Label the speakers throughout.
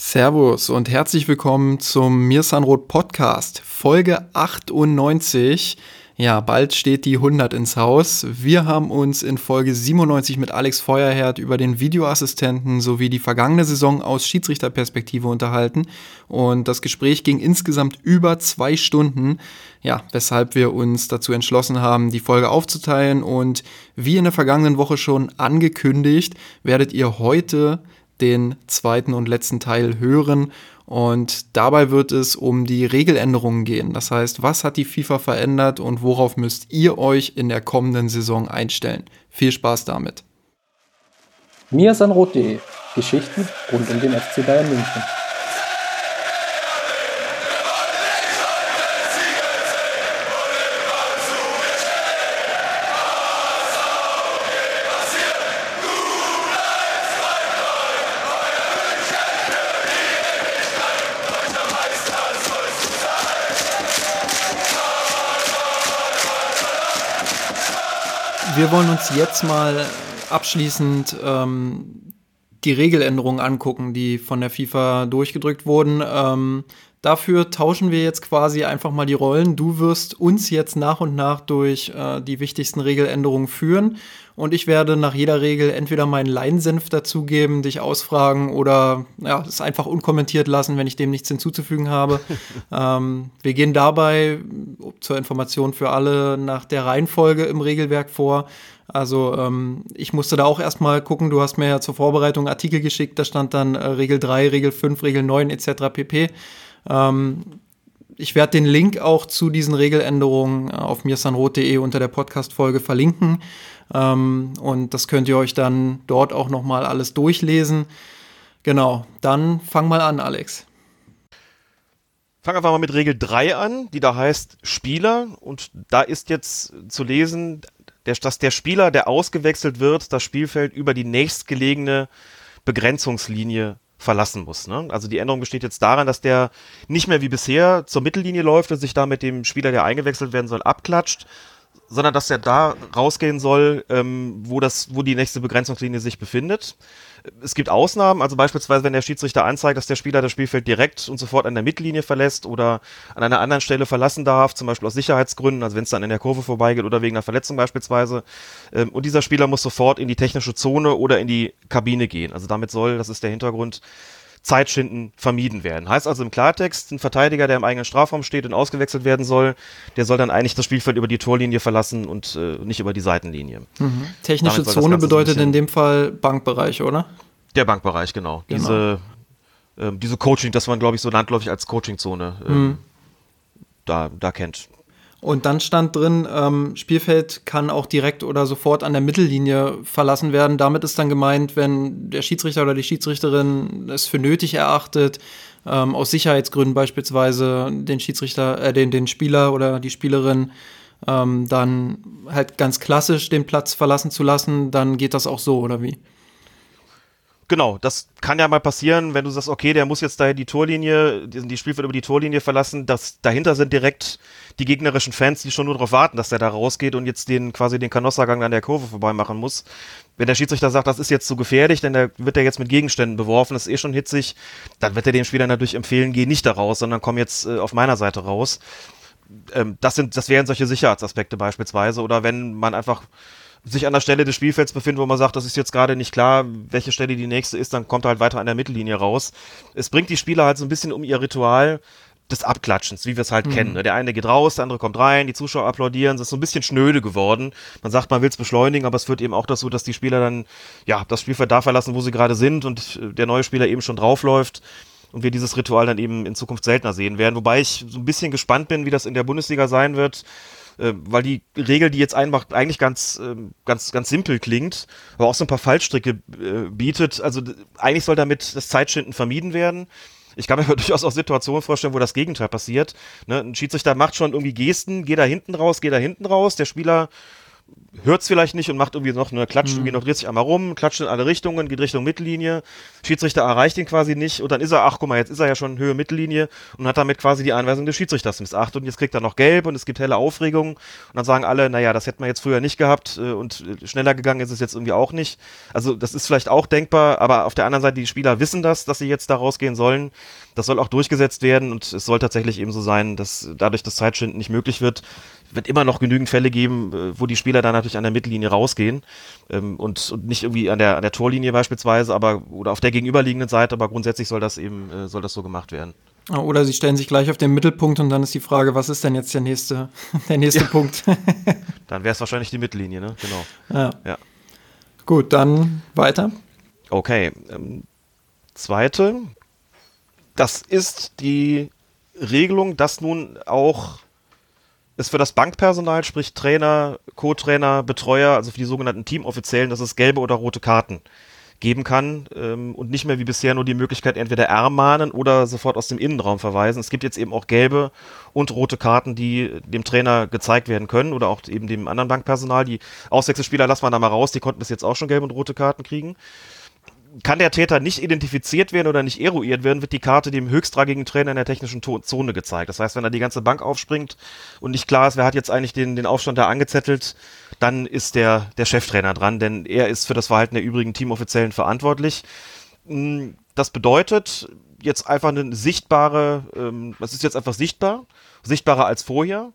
Speaker 1: Servus und herzlich willkommen zum Mirsanrot Podcast, Folge 98. Ja, bald steht die 100 ins Haus. Wir haben uns in Folge 97 mit Alex Feuerherd über den Videoassistenten sowie die vergangene Saison aus Schiedsrichterperspektive unterhalten. Und das Gespräch ging insgesamt über zwei Stunden. Ja, weshalb wir uns dazu entschlossen haben, die Folge aufzuteilen. Und wie in der vergangenen Woche schon angekündigt, werdet ihr heute den zweiten und letzten Teil hören. Und dabei wird es um die Regeländerungen gehen. Das heißt, was hat die FIFA verändert und worauf müsst ihr euch in der kommenden Saison einstellen? Viel Spaß damit.
Speaker 2: Mirsanrot.de Geschichten rund um den FC Bayern München.
Speaker 1: Wir wollen uns jetzt mal abschließend ähm, die Regeländerungen angucken, die von der FIFA durchgedrückt wurden. Ähm, dafür tauschen wir jetzt quasi einfach mal die Rollen. Du wirst uns jetzt nach und nach durch äh, die wichtigsten Regeländerungen führen und ich werde nach jeder Regel entweder meinen Leinsenf dazugeben, dich ausfragen oder ja, es einfach unkommentiert lassen, wenn ich dem nichts hinzuzufügen habe. ähm, wir gehen dabei zur Information für alle nach der Reihenfolge im Regelwerk vor. Also ähm, ich musste da auch erstmal gucken, du hast mir ja zur Vorbereitung Artikel geschickt, da stand dann äh, Regel 3, Regel 5, Regel 9 etc. pp. Ähm, ich werde den Link auch zu diesen Regeländerungen auf mirsanrot.de unter der Podcast-Folge verlinken. Ähm, und das könnt ihr euch dann dort auch nochmal alles durchlesen. Genau, dann fang mal an, Alex.
Speaker 3: Fang einfach mal mit Regel 3 an, die da heißt Spieler. Und da ist jetzt zu lesen, dass der Spieler, der ausgewechselt wird, das Spielfeld über die nächstgelegene Begrenzungslinie verlassen muss. Ne? Also die Änderung besteht jetzt daran, dass der nicht mehr wie bisher zur Mittellinie läuft und sich da mit dem Spieler, der eingewechselt werden soll, abklatscht, sondern dass er da rausgehen soll, ähm, wo, das, wo die nächste Begrenzungslinie sich befindet. Es gibt Ausnahmen, also beispielsweise, wenn der Schiedsrichter anzeigt, dass der Spieler das Spielfeld direkt und sofort an der Mittellinie verlässt oder an einer anderen Stelle verlassen darf, zum Beispiel aus Sicherheitsgründen, also wenn es dann in der Kurve vorbeigeht oder wegen einer Verletzung beispielsweise. Ähm, und dieser Spieler muss sofort in die technische Zone oder in die Kabine gehen. Also damit soll, das ist der Hintergrund, Zeitschinden vermieden werden. Heißt also im Klartext, ein Verteidiger, der im eigenen Strafraum steht und ausgewechselt werden soll, der soll dann eigentlich das Spielfeld über die Torlinie verlassen und äh, nicht über die Seitenlinie.
Speaker 1: Mhm. Technische Zone bedeutet in dem Fall Bankbereich, oder?
Speaker 3: Der Bankbereich, genau. genau. Diese, äh, diese Coaching, das man, glaube ich, so landläufig als Coachingzone äh, mhm. da, da kennt.
Speaker 1: Und dann stand drin, ähm, Spielfeld kann auch direkt oder sofort an der Mittellinie verlassen werden. Damit ist dann gemeint, wenn der Schiedsrichter oder die Schiedsrichterin es für nötig erachtet, ähm, aus Sicherheitsgründen beispielsweise den Schiedsrichter, äh, den, den Spieler oder die Spielerin ähm, dann halt ganz klassisch den Platz verlassen zu lassen, dann geht das auch so, oder wie?
Speaker 3: Genau, das kann ja mal passieren, wenn du sagst, okay, der muss jetzt da die Torlinie, die Spielfeld über die Torlinie verlassen, dass dahinter sind direkt die gegnerischen Fans, die schon nur darauf warten, dass der da rausgeht und jetzt den quasi den Kanossergang an der Kurve vorbei machen muss. Wenn der Schiedsrichter sagt, das ist jetzt zu gefährlich, denn da wird er jetzt mit Gegenständen beworfen, das ist eh schon hitzig, dann wird er dem Spieler natürlich empfehlen, geh nicht da raus, sondern komm jetzt äh, auf meiner Seite raus. Ähm, das sind, das wären solche Sicherheitsaspekte beispielsweise. Oder wenn man einfach sich an der Stelle des Spielfelds befindet, wo man sagt, das ist jetzt gerade nicht klar, welche Stelle die nächste ist, dann kommt er halt weiter an der Mittellinie raus. Es bringt die Spieler halt so ein bisschen um ihr Ritual des Abklatschens, wie wir es halt mhm. kennen. Ne? Der eine geht raus, der andere kommt rein, die Zuschauer applaudieren, es ist so ein bisschen schnöde geworden. Man sagt, man will es beschleunigen, aber es führt eben auch dazu, dass die Spieler dann ja das Spielfeld da verlassen, wo sie gerade sind und der neue Spieler eben schon draufläuft und wir dieses Ritual dann eben in Zukunft seltener sehen werden. Wobei ich so ein bisschen gespannt bin, wie das in der Bundesliga sein wird äh, weil die Regel, die jetzt einmacht, eigentlich ganz, äh, ganz, ganz simpel klingt, aber auch so ein paar Fallstricke äh, bietet. Also eigentlich soll damit das Zeitschinden vermieden werden. Ich kann mir durchaus auch Situationen vorstellen, wo das Gegenteil passiert. Ne? Ein Schiedsrichter macht schon irgendwie Gesten, geht da hinten raus, geht da hinten raus, der Spieler hört es vielleicht nicht und macht irgendwie noch eine Klatscht,
Speaker 1: Mhm.
Speaker 3: irgendwie noch dreht sich einmal rum, klatscht in alle Richtungen, geht Richtung Mittellinie. Schiedsrichter erreicht ihn quasi nicht und dann ist er, ach guck mal, jetzt ist er ja schon Höhe Mittellinie und hat damit quasi die Anweisung des Schiedsrichters missachtet und jetzt kriegt er noch gelb und es gibt helle Aufregung und dann sagen alle, naja, das hätten wir jetzt früher nicht gehabt äh, und äh, schneller gegangen ist es jetzt irgendwie auch nicht. Also das ist vielleicht auch denkbar, aber auf der anderen Seite, die Spieler wissen das, dass sie jetzt da rausgehen sollen. Das soll auch durchgesetzt werden und es soll tatsächlich eben so sein, dass dadurch das Zeitschinden nicht möglich wird, wird immer noch genügend Fälle geben, äh, wo die Spieler dann natürlich an der Mittellinie rausgehen ähm, und, und nicht irgendwie an der, an der Torlinie beispielsweise, aber oder auf der gegenüberliegenden Seite, aber grundsätzlich soll das eben äh, soll das so gemacht werden.
Speaker 1: Oder sie stellen sich gleich auf den Mittelpunkt und dann ist die Frage, was ist denn jetzt der nächste, der nächste Punkt?
Speaker 3: Dann wäre es wahrscheinlich die Mittellinie, ne? Genau.
Speaker 1: ja.
Speaker 3: Ja.
Speaker 1: Gut, dann weiter.
Speaker 3: Okay. Ähm, zweite, das ist die Regelung, dass nun auch es für das Bankpersonal, sprich Trainer, Co-Trainer, Betreuer, also für die sogenannten Teamoffiziellen, dass es gelbe oder rote Karten geben kann ähm, und nicht mehr wie bisher nur die Möglichkeit entweder ermahnen oder sofort aus dem Innenraum verweisen. Es gibt jetzt eben auch gelbe und rote Karten, die dem Trainer gezeigt werden können oder auch eben dem anderen Bankpersonal. Die Auswechselspieler lassen wir da mal raus, die konnten bis jetzt auch schon gelbe und rote Karten kriegen kann der Täter nicht identifiziert werden oder nicht eruiert werden, wird die Karte dem höchstrangigen Trainer in der technischen Zone gezeigt. Das heißt, wenn da die ganze Bank aufspringt und nicht klar ist, wer hat jetzt eigentlich den, den Aufstand da angezettelt, dann ist der, der Cheftrainer dran, denn er ist für das Verhalten der übrigen Teamoffiziellen verantwortlich. Mm, Das bedeutet jetzt einfach eine sichtbare, ähm, das ist jetzt einfach sichtbar, sichtbarer als vorher.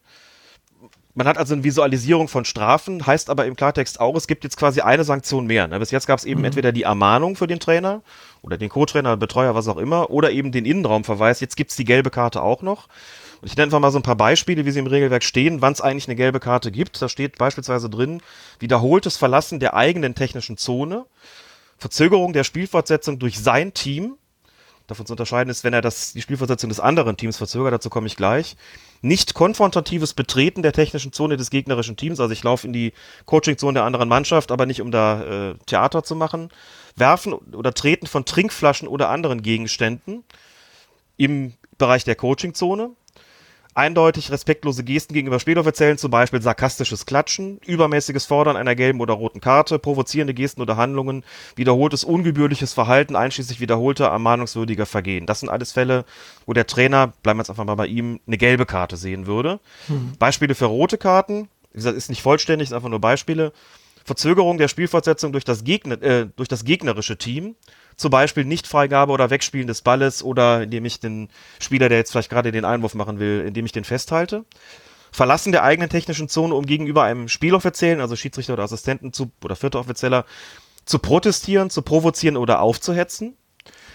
Speaker 3: Man hat also eine Visualisierung von Strafen, heißt aber im Klartext auch, es gibt jetzt quasi eine Sanktion mehr. Ne? Bis jetzt gab es eben entweder die Ermahnung für den Trainer oder den Co-Trainer, Betreuer, was auch immer, oder eben den Innenraumverweis. Jetzt gibt es die gelbe Karte auch noch. Und ich nenne einfach mal so ein paar Beispiele, wie sie im Regelwerk stehen, wann es eigentlich eine gelbe Karte gibt. Da steht beispielsweise drin, wiederholtes Verlassen der eigenen technischen Zone, Verzögerung der Spielfortsetzung durch sein Team, davon zu unterscheiden ist, wenn er das, die Spielfortsetzung des anderen Teams verzögert, dazu komme ich gleich. Nicht konfrontatives Betreten der technischen Zone des gegnerischen Teams, also ich laufe in die Coachingzone der anderen Mannschaft, aber nicht um da äh, Theater zu machen. Werfen oder Treten von Trinkflaschen oder anderen Gegenständen im Bereich der Coachingzone. Eindeutig respektlose Gesten gegenüber Spieloffiziellen, zum Beispiel sarkastisches Klatschen, übermäßiges Fordern einer gelben oder roten Karte, provozierende Gesten oder Handlungen, wiederholtes ungebührliches Verhalten, einschließlich wiederholter ermahnungswürdiger Vergehen. Das sind alles Fälle, wo der Trainer, bleiben wir jetzt einfach mal bei ihm, eine gelbe Karte sehen würde. Beispiele für rote Karten, wie gesagt, ist nicht vollständig, ist einfach nur Beispiele. Verzögerung der Spielfortsetzung durch das, Gegner, äh, durch das gegnerische Team, zum Beispiel Nichtfreigabe oder Wegspielen des Balles oder indem ich den Spieler, der jetzt vielleicht gerade den Einwurf machen will, indem ich den festhalte. Verlassen der eigenen technischen Zone, um gegenüber einem Spieloffiziellen, also Schiedsrichter oder Assistenten zu, oder vierter Offizieller, zu protestieren, zu provozieren oder aufzuhetzen.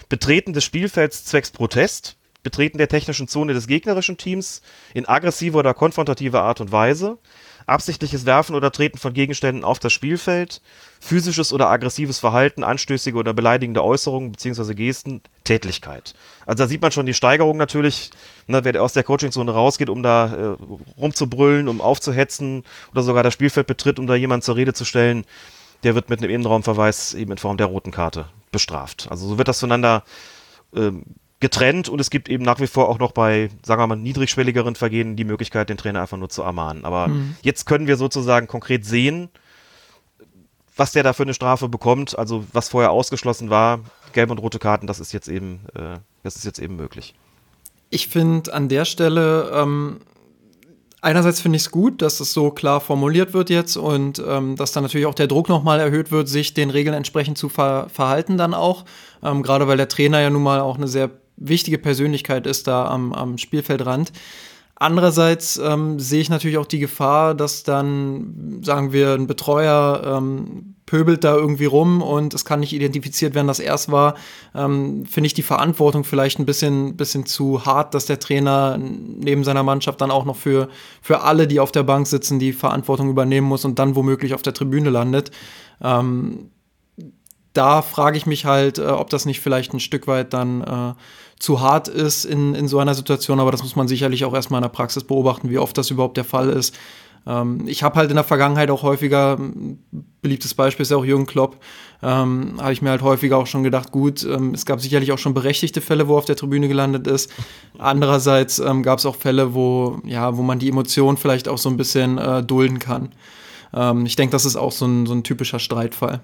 Speaker 3: Betreten des Spielfelds zwecks Protest. Betreten der technischen Zone des gegnerischen Teams in aggressiver oder konfrontativer Art und Weise. Absichtliches Werfen oder Treten von Gegenständen auf das Spielfeld. Physisches oder aggressives Verhalten, anstößige oder beleidigende Äußerungen bzw. Gesten, Tätlichkeit. Also da sieht man schon die Steigerung natürlich, ne, wer aus der Coachingzone rausgeht, um da äh, rumzubrüllen, um aufzuhetzen oder sogar das Spielfeld betritt, um da jemanden zur Rede zu stellen, der wird mit einem Innenraumverweis eben in Form der roten Karte bestraft. Also so wird das voneinander ähm, getrennt und es gibt eben nach wie vor auch noch bei, sagen wir mal, niedrigschwelligeren Vergehen die Möglichkeit, den Trainer einfach nur zu ermahnen. Aber jetzt können wir sozusagen konkret sehen, was der da für eine Strafe bekommt. Also was vorher ausgeschlossen war, gelbe und rote Karten, das ist jetzt eben, äh, das ist jetzt eben möglich.
Speaker 1: Ich finde an der Stelle, ähm, einerseits finde ich es gut, dass es so klar formuliert wird jetzt und ähm, dass dann natürlich auch der Druck nochmal erhöht wird, sich den Regeln entsprechend zu ver verhalten dann auch. Ähm, Gerade weil der Trainer ja nun mal auch eine sehr wichtige Persönlichkeit ist da am, am Spielfeldrand. Andererseits ähm, sehe ich natürlich auch die Gefahr, dass dann, sagen wir, ein Betreuer ähm, pöbelt da irgendwie rum und es kann nicht identifiziert werden, dass er es war. Ähm, Finde ich die Verantwortung vielleicht ein bisschen, bisschen zu hart, dass der Trainer neben seiner Mannschaft dann auch noch für, für alle, die auf der Bank sitzen, die Verantwortung übernehmen muss und dann womöglich auf der Tribüne landet. Ähm, da frage ich mich halt, äh, ob das nicht vielleicht ein Stück weit dann äh, zu hart ist in, in so einer Situation, aber das muss man sicherlich auch erstmal in der Praxis beobachten, wie oft das überhaupt der Fall ist. Ähm, ich habe halt in der Vergangenheit auch häufiger, beliebtes Beispiel ist ja auch Jürgen Klopp, ähm, habe ich mir halt häufiger auch schon gedacht, gut, ähm, es gab sicherlich auch schon berechtigte Fälle, wo er auf der Tribüne gelandet ist. Andererseits ähm, gab es auch Fälle, wo, ja, wo man die Emotionen vielleicht auch so ein bisschen äh, dulden kann. Ähm, ich denke, das ist auch so ein, so ein typischer Streitfall.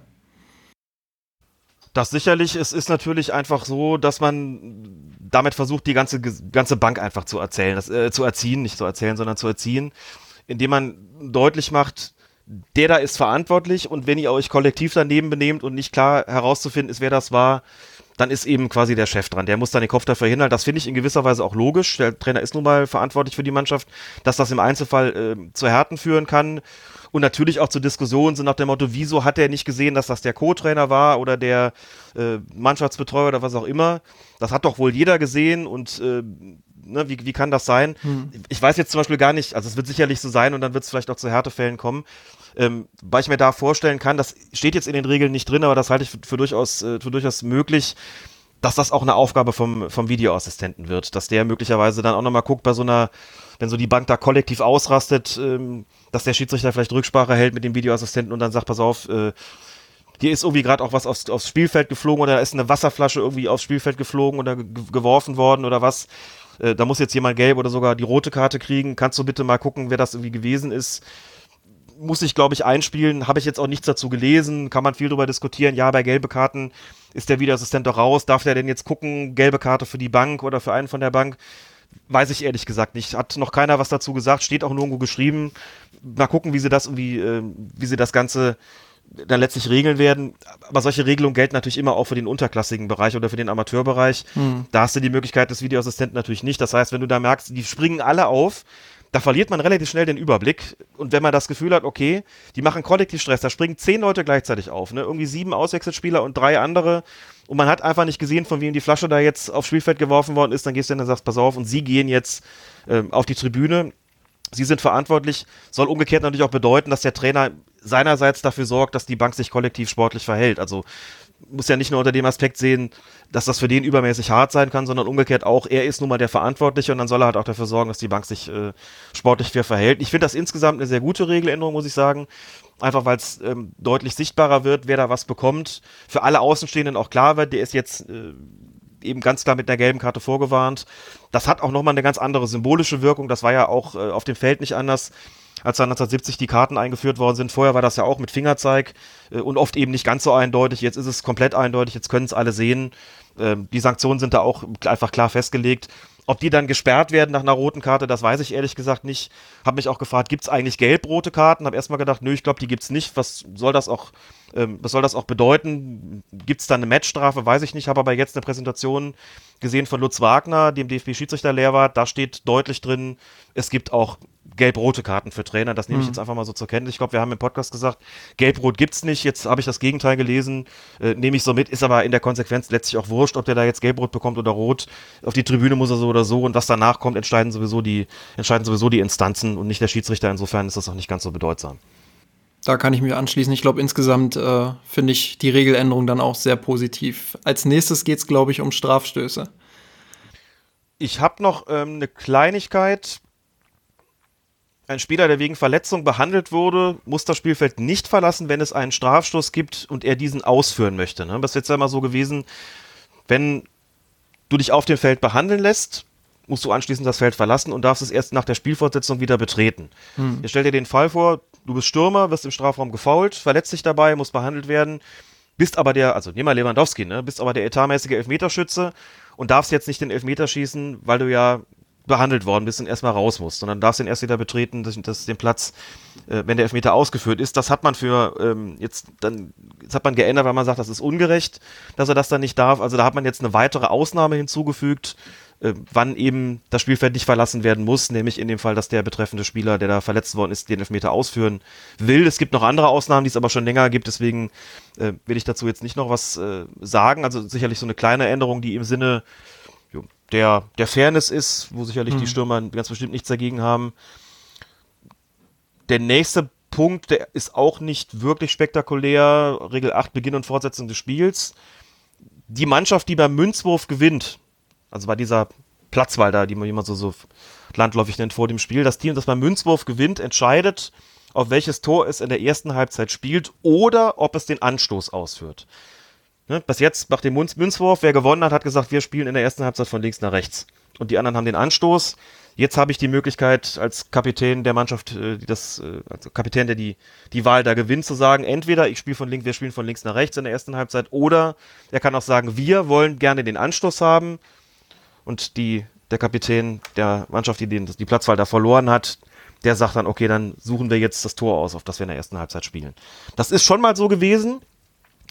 Speaker 3: Das sicherlich. Es ist natürlich einfach so, dass man damit versucht, die ganze, ganze Bank einfach zu erzählen, das, äh, zu erziehen, nicht zu erzählen, sondern zu erziehen, indem man deutlich macht, der da ist verantwortlich und wenn ihr euch kollektiv daneben benehmt und nicht klar herauszufinden ist, wer das war, dann ist eben quasi der Chef dran. Der muss dann den Kopf dafür hinhalten. Das finde ich in gewisser Weise auch logisch. Der Trainer ist nun mal verantwortlich für die Mannschaft, dass das im Einzelfall äh, zu Härten führen kann. Und natürlich auch zu Diskussionen sind nach dem Motto, wieso hat er nicht gesehen, dass das der Co-Trainer war oder der äh, Mannschaftsbetreuer oder was auch immer. Das hat doch wohl jeder gesehen und äh, ne, wie, wie kann das sein? Hm. Ich weiß jetzt zum Beispiel gar nicht, also es wird sicherlich so sein und dann wird es vielleicht auch zu Härtefällen kommen. Ähm, weil ich mir da vorstellen kann, das steht jetzt in den Regeln nicht drin, aber das halte ich für, für durchaus, äh, für durchaus möglich, dass das auch eine Aufgabe vom, vom Videoassistenten wird, dass der möglicherweise dann auch nochmal guckt bei so einer, wenn so die Bank da kollektiv ausrastet, ähm, dass der Schiedsrichter vielleicht Rücksprache hält mit dem Videoassistenten und dann sagt, pass auf, äh, hier ist irgendwie gerade auch was aufs, aufs Spielfeld geflogen oder da ist eine Wasserflasche irgendwie aufs Spielfeld geflogen oder geworfen worden oder was. Äh, da muss jetzt jemand gelb oder sogar die rote Karte kriegen. Kannst du bitte mal gucken, wer das irgendwie gewesen ist? muss ich, glaube ich, einspielen. Habe ich jetzt auch nichts dazu gelesen. Kann man viel darüber diskutieren. Ja, bei gelbe Karten ist der Videoassistent doch raus. Darf der denn jetzt gucken, gelbe Karte für die Bank oder für einen von der Bank? Weiß ich ehrlich gesagt nicht. Hat noch keiner was dazu gesagt. Steht auch nirgendwo geschrieben. Mal gucken, wie sie das irgendwie, äh, wie sie das Ganze dann letztlich regeln werden. Aber solche Regelungen gelten natürlich immer auch für den unterklassigen Bereich oder für den Amateurbereich. Hm. Da hast du die Möglichkeit des Videoassistenten natürlich nicht. Das heißt, wenn du da merkst, die springen alle auf, da verliert man relativ schnell den Überblick. Und wenn man das Gefühl hat, okay, die machen kollektiv Stress, da springen zehn Leute gleichzeitig auf, ne? Irgendwie sieben Auswechselspieler und drei andere. Und man hat einfach nicht gesehen, von wem die Flasche da jetzt aufs Spielfeld geworfen worden ist. Dann gehst du hin und sagst, pass auf, und sie gehen jetzt äh, auf die Tribüne. Sie sind verantwortlich. Soll umgekehrt natürlich auch bedeuten, dass der Trainer seinerseits dafür sorgt, dass die Bank sich kollektiv sportlich verhält. Also muss ja nicht nur unter dem Aspekt sehen, dass das für den übermäßig hart sein kann, sondern umgekehrt auch, er ist nun mal der Verantwortliche und dann soll er halt auch dafür sorgen, dass die Bank sich äh, sportlich fair verhält. Ich finde das insgesamt eine sehr gute Regeländerung, muss ich sagen. Einfach weil es ähm, deutlich sichtbarer wird, wer da was bekommt. Für alle Außenstehenden auch klar wird, der ist jetzt äh, eben ganz klar mit einer gelben Karte vorgewarnt. Das hat auch nochmal eine ganz andere symbolische Wirkung. Das war ja auch äh, auf dem Feld nicht anders als dann 1970 die Karten eingeführt worden sind. Vorher war das ja auch mit Fingerzeig äh, und oft eben nicht ganz so eindeutig. Jetzt ist es komplett eindeutig, jetzt können es alle sehen. Ähm, die Sanktionen sind da auch einfach klar festgelegt. Ob die dann gesperrt werden nach einer roten Karte, das weiß ich ehrlich gesagt nicht. Habe mich auch gefragt, gibt es eigentlich gelb-rote Karten? Habe erstmal gedacht, nö, ich glaube, die gibt es nicht. Was soll das auch, ähm, was soll das auch bedeuten? Gibt es da eine Matchstrafe? Weiß ich nicht. Habe aber jetzt eine Präsentation gesehen von Lutz Wagner, dem DFB-Schiedsrichterlehrwart. Da steht deutlich drin, es gibt auch gelb-rote Karten für Trainer. Das nehme ich mhm. jetzt einfach mal so zur Kenntnis. Ich glaube, wir haben im Podcast gesagt, gelb-rot gibt es nicht. Jetzt habe ich das Gegenteil gelesen, äh, nehme ich so mit. Ist aber in der Konsequenz letztlich auch wurscht, ob der da jetzt gelb-rot bekommt oder rot. Auf die Tribüne muss er so oder so. Und was danach kommt, entscheiden sowieso die, entscheiden sowieso die Instanzen und nicht der Schiedsrichter. Insofern ist das auch nicht ganz so bedeutsam.
Speaker 1: Da kann ich mich anschließen. Ich glaube, insgesamt äh, finde ich die Regeländerung dann auch sehr positiv. Als nächstes geht es, glaube ich, um Strafstöße.
Speaker 3: Ich habe noch ähm, eine Kleinigkeit ein Spieler, der wegen Verletzung behandelt wurde, muss das Spielfeld nicht verlassen, wenn es einen Strafstoß gibt und er diesen ausführen möchte. Ne? Das ist jetzt ja immer so gewesen, wenn du dich auf dem Feld behandeln lässt, musst du anschließend das Feld verlassen und darfst es erst nach der Spielfortsetzung wieder betreten. Hm. Jetzt stell dir den Fall vor, du bist Stürmer, wirst im Strafraum gefault, verletzt dich dabei, musst behandelt werden, bist aber der, also nimm mal Lewandowski, ne, bist aber der etatmäßige Elfmeterschütze und darfst jetzt nicht den Elfmeter schießen, weil du ja behandelt worden bist und erstmal raus musst, sondern darfst den erst wieder betreten, das, das den Platz, äh, wenn der Elfmeter ausgeführt ist. Das hat man für ähm, jetzt dann, jetzt hat man geändert, weil man sagt, das ist ungerecht, dass er das dann nicht darf. Also da hat man jetzt eine weitere Ausnahme hinzugefügt, äh, wann eben das Spielfeld nicht verlassen werden muss, nämlich in dem Fall, dass der betreffende Spieler, der da verletzt worden ist, den Elfmeter ausführen will. Es gibt noch andere Ausnahmen, die es aber schon länger gibt, deswegen äh, will ich dazu jetzt nicht noch was äh, sagen. Also sicherlich so eine kleine Änderung, die im Sinne der, der Fairness ist, wo sicherlich mhm. die Stürmer ganz bestimmt nichts dagegen haben. Der nächste Punkt, der ist auch nicht wirklich spektakulär. Regel 8, Beginn und Fortsetzung des Spiels. Die Mannschaft, die beim Münzwurf gewinnt, also bei dieser Platzwahl da, die man immer so, so landläufig nennt vor dem Spiel, das Team, das beim Münzwurf gewinnt, entscheidet, auf welches Tor es in der ersten Halbzeit spielt oder ob es den Anstoß ausführt. Ne, bis jetzt nach dem Münzwurf, wer gewonnen hat, hat gesagt, wir spielen in der ersten Halbzeit von links nach rechts. Und die anderen haben den Anstoß. Jetzt habe ich die Möglichkeit, als Kapitän der Mannschaft, äh, die das, äh, also Kapitän, der die, die Wahl da gewinnt, zu sagen, entweder ich spiele von links, wir spielen von links nach rechts in der ersten Halbzeit, oder er kann auch sagen, wir wollen gerne den Anstoß haben und die, der Kapitän der Mannschaft, die den, die Platzwahl da verloren hat, der sagt dann, okay, dann suchen wir jetzt das Tor aus, auf das wir in der ersten Halbzeit spielen. Das ist schon mal so gewesen.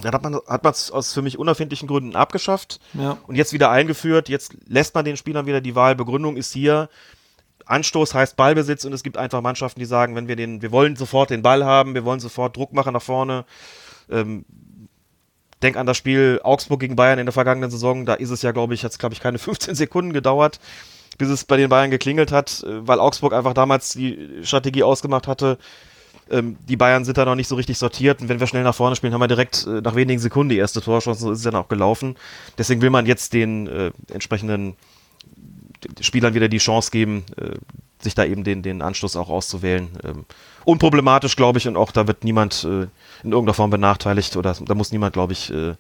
Speaker 3: Dann hat man hat es aus für mich unerfindlichen Gründen abgeschafft
Speaker 1: Ja.
Speaker 3: und jetzt wieder eingeführt. Jetzt lässt man den Spielern wieder die Wahl. Begründung ist hier, Anstoß heißt Ballbesitz und es gibt einfach Mannschaften, die sagen, wenn wir den, wir wollen sofort den Ball haben, wir wollen sofort Druck machen nach vorne. Ähm, denk an das Spiel Augsburg gegen Bayern in der vergangenen Saison, da ist es ja, glaube ich, hat es, glaube ich, keine 15 Sekunden gedauert, bis es bei den Bayern geklingelt hat, äh, weil Augsburg einfach damals die Strategie ausgemacht hatte, ähm, die Bayern sind da noch nicht so richtig sortiert und wenn wir schnell nach vorne spielen, haben wir direkt äh, nach wenigen Sekunden die erste Torchance, so ist es dann auch gelaufen. Deswegen will man jetzt den äh, entsprechenden Spielern wieder die Chance geben, äh, sich da eben den, den Anschluss auch auszuwählen. Ähm, unproblematisch, glaube ich, und auch da wird niemand äh, in irgendeiner Form benachteiligt oder da muss niemand, glaube ich, äh,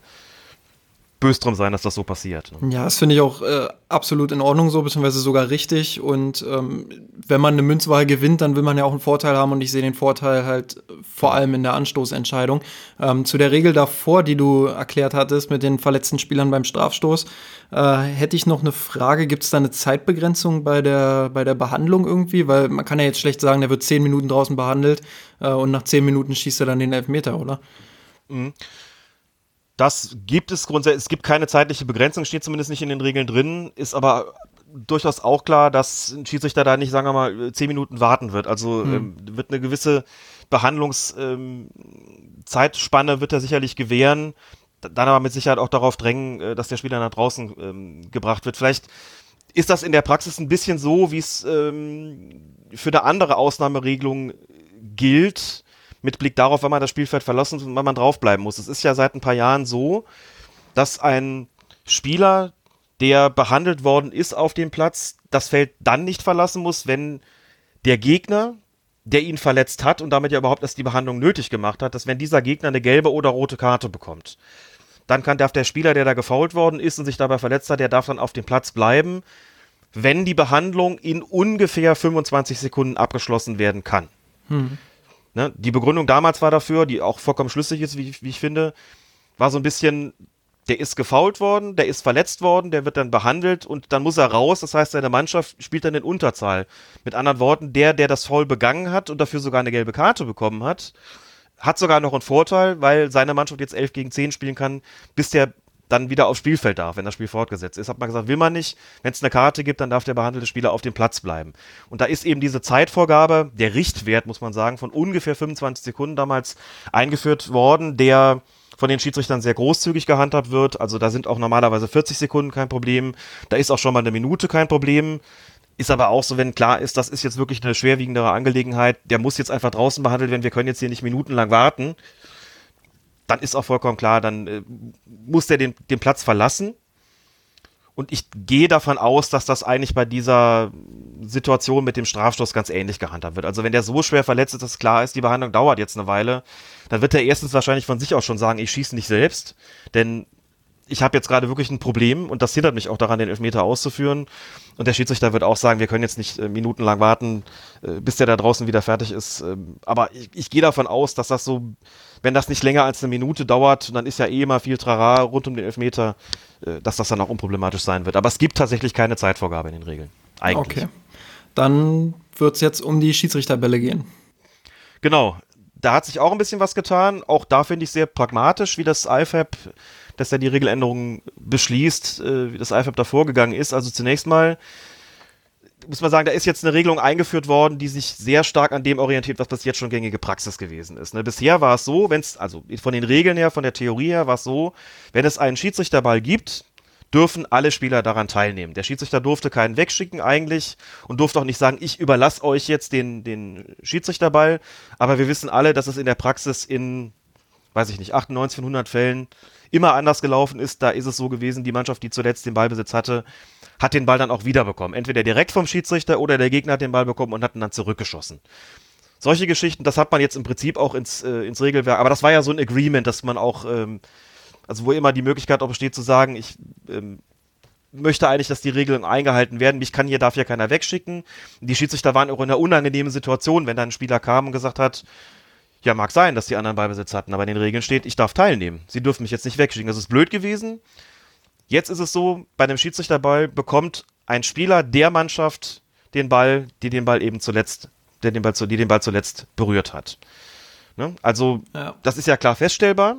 Speaker 3: böse drum sein, dass das so passiert. Ne?
Speaker 1: Ja, das finde ich auch äh, absolut in Ordnung so, beziehungsweise sogar richtig. Und ähm, wenn man eine Münzwahl gewinnt, dann will man ja auch einen Vorteil haben und ich sehe den Vorteil halt vor allem in der Anstoßentscheidung. Ähm, zu der Regel davor, die du erklärt hattest mit den verletzten Spielern beim Strafstoß, äh, hätte ich noch eine Frage. Gibt es da eine Zeitbegrenzung bei der, bei der Behandlung irgendwie? Weil man kann ja jetzt schlecht sagen, der wird zehn Minuten draußen behandelt äh, und nach zehn Minuten schießt er dann den Elfmeter, oder?
Speaker 3: Mhm. Das gibt es grundsätzlich, es gibt keine zeitliche Begrenzung, steht zumindest nicht in den Regeln drin, ist aber durchaus auch klar, dass ein Schiedsrichter da nicht, sagen wir mal, zehn Minuten warten wird. Also
Speaker 1: Hm.
Speaker 3: ähm, wird eine gewisse Behandlungszeitspanne wird er sicherlich gewähren, dann aber mit Sicherheit auch darauf drängen, äh, dass der Spieler nach draußen ähm, gebracht wird. Vielleicht ist das in der Praxis ein bisschen so, wie es ähm, für eine andere Ausnahmeregelung gilt, mit Blick darauf, wenn man das Spielfeld verlassen und wenn man draufbleiben muss. Es ist ja seit ein paar Jahren so, dass ein Spieler, der behandelt worden ist auf dem Platz, das Feld dann nicht verlassen muss, wenn der Gegner, der ihn verletzt hat und damit ja überhaupt erst die Behandlung nötig gemacht hat, dass wenn dieser Gegner eine gelbe oder rote Karte bekommt, dann kann darf der Spieler, der da gefault worden ist und sich dabei verletzt hat, der darf dann auf dem Platz bleiben, wenn die Behandlung in ungefähr 25 Sekunden abgeschlossen werden kann. Ne? Die Begründung damals war dafür, die auch vollkommen schlüssig ist, wie, wie ich finde, war so ein bisschen, der ist gefault worden, der ist verletzt worden, der wird dann behandelt und dann muss er raus. Das heißt, seine Mannschaft spielt dann in Unterzahl. Mit anderen Worten, der, der das Foul begangen hat und dafür sogar eine gelbe Karte bekommen hat, hat sogar noch einen Vorteil, weil seine Mannschaft jetzt 11 gegen 10 spielen kann, bis der dann wieder aufs Spielfeld darf, wenn das Spiel fortgesetzt ist. Hat man gesagt, will man nicht. Wenn es eine Karte gibt, dann darf der behandelte Spieler auf dem Platz bleiben. Und da ist eben diese Zeitvorgabe, der Richtwert, muss man sagen, von ungefähr 25 Sekunden damals eingeführt worden, der von den Schiedsrichtern sehr großzügig gehandhabt wird. Also da sind auch normalerweise 40 Sekunden kein Problem. Da ist auch schon mal eine Minute kein Problem. Ist aber auch so, wenn klar ist, das ist jetzt wirklich eine schwerwiegendere Angelegenheit, der muss jetzt einfach draußen behandelt werden, wir können jetzt hier nicht minutenlang warten, dann ist auch vollkommen klar, dann äh, muss der den, den Platz verlassen. Und ich gehe davon aus, dass das eigentlich bei dieser Situation mit dem Strafstoß ganz ähnlich gehandhabt wird. Also wenn der so schwer verletzt ist, dass klar ist, die Behandlung dauert jetzt eine Weile, dann wird er erstens wahrscheinlich von sich aus schon sagen, ich schieße nicht selbst, denn ich habe jetzt gerade wirklich ein Problem und das hindert mich auch daran, den Elfmeter auszuführen. Und der Schiedsrichter wird auch sagen, wir können jetzt nicht äh, minutenlang warten, äh, bis der da draußen wieder fertig ist. Ähm, aber ich, ich gehe davon aus, dass das so, wenn das nicht länger als eine Minute dauert, dann ist ja eh immer viel Trara rund um den Elfmeter, äh, dass das dann auch unproblematisch sein wird. Aber es gibt tatsächlich keine Zeitvorgabe in den Regeln. Eigentlich.
Speaker 1: Okay. Dann wird es jetzt um die Schiedsrichterbälle gehen.
Speaker 3: Genau. Da hat sich auch ein bisschen was getan. Auch da finde ich sehr pragmatisch, wie das IFAB, dass er die Regeländerungen beschließt, äh, wie das IFAB da vorgegangen ist. Also zunächst mal muss man sagen, da ist jetzt eine Regelung eingeführt worden, die sich sehr stark an dem orientiert, was bis jetzt schon gängige Praxis gewesen ist. Ne? Bisher war es so, wenn es, also von den Regeln her, von der Theorie her, war es so, wenn es einen Schiedsrichterball gibt, dürfen alle Spieler daran teilnehmen. Der Schiedsrichter durfte keinen wegschicken eigentlich und durfte auch nicht sagen, ich überlasse euch jetzt den, den Schiedsrichterball. Aber wir wissen alle, dass es in der Praxis in, weiß ich nicht, 98 von 100 Fällen immer anders gelaufen ist. Da ist es so gewesen, die Mannschaft, die zuletzt den Ballbesitz hatte, hat den Ball dann auch wiederbekommen. Entweder direkt vom Schiedsrichter oder der Gegner hat den Ball bekommen und hat ihn dann zurückgeschossen. Solche Geschichten, das hat man jetzt im Prinzip auch ins, äh, ins Regelwerk, aber das war ja so ein Agreement, dass man auch, ähm, also wo immer die Möglichkeit auch besteht zu sagen, ich ähm, möchte eigentlich, dass die Regeln eingehalten werden. Mich kann hier, darf hier keiner wegschicken. Die Schiedsrichter waren auch in einer unangenehmen Situation, wenn dann ein Spieler kam und gesagt hat, ja, mag sein, dass die anderen Ballbesitz hatten, aber in den Regeln steht, ich darf teilnehmen. Sie dürfen mich jetzt nicht wegschicken. Das ist blöd gewesen. Jetzt ist es so, bei dem Schiedsrichterball bekommt ein Spieler der Mannschaft den Ball, die den Ball eben zuletzt, der den Ball, die den Ball zuletzt berührt hat. Ne? Also, ja. das ist ja klar feststellbar.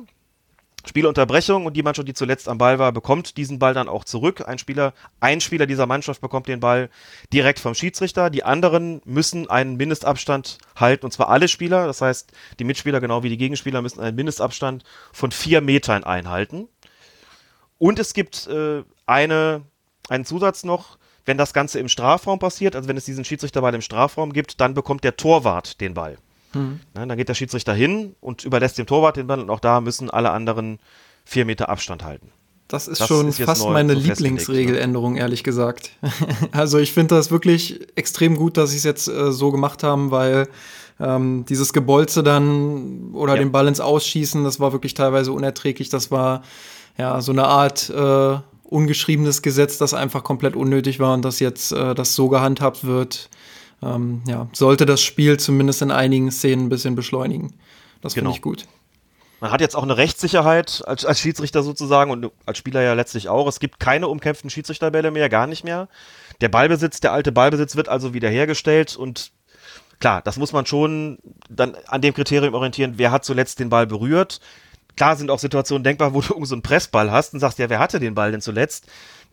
Speaker 3: Spielunterbrechung und die Mannschaft, die zuletzt am Ball war, bekommt diesen Ball dann auch zurück. Ein Spieler, ein Spieler dieser Mannschaft bekommt den Ball direkt vom Schiedsrichter. Die anderen müssen einen Mindestabstand halten und zwar alle Spieler. Das heißt, die Mitspieler genau wie die Gegenspieler müssen einen Mindestabstand von vier Metern einhalten. Und es gibt äh, eine, einen Zusatz noch, wenn das Ganze im Strafraum passiert, also wenn es diesen Schiedsrichterball im Strafraum gibt, dann bekommt der Torwart den Ball. Mhm. Ja, dann geht der Schiedsrichter hin und überlässt dem Torwart den Ball und auch da müssen alle anderen vier Meter Abstand halten.
Speaker 1: Das ist das schon ist fast meine so Lieblingsregeländerung, ne? ehrlich gesagt. also ich finde das wirklich extrem gut, dass sie es jetzt äh, so gemacht haben, weil ähm, dieses Gebolze dann oder ja. den Ball ins Ausschießen, das war wirklich teilweise unerträglich. Das war ja so eine Art äh, ungeschriebenes Gesetz, das einfach komplett unnötig war und dass jetzt äh, das so gehandhabt wird, ähm, ja, sollte das Spiel zumindest in einigen Szenen ein bisschen beschleunigen. Das genau. finde ich gut.
Speaker 3: Man hat jetzt auch eine Rechtssicherheit als, als Schiedsrichter sozusagen und als Spieler ja letztlich auch. Es gibt keine umkämpften Schiedsrichterbälle mehr, gar nicht mehr. Der Ballbesitz, der alte Ballbesitz wird also wiederhergestellt und klar, das muss man schon dann an dem Kriterium orientieren, wer hat zuletzt den Ball berührt. Klar sind auch Situationen denkbar, wo du irgend so einen Pressball hast und sagst, ja, wer hatte den Ball denn zuletzt?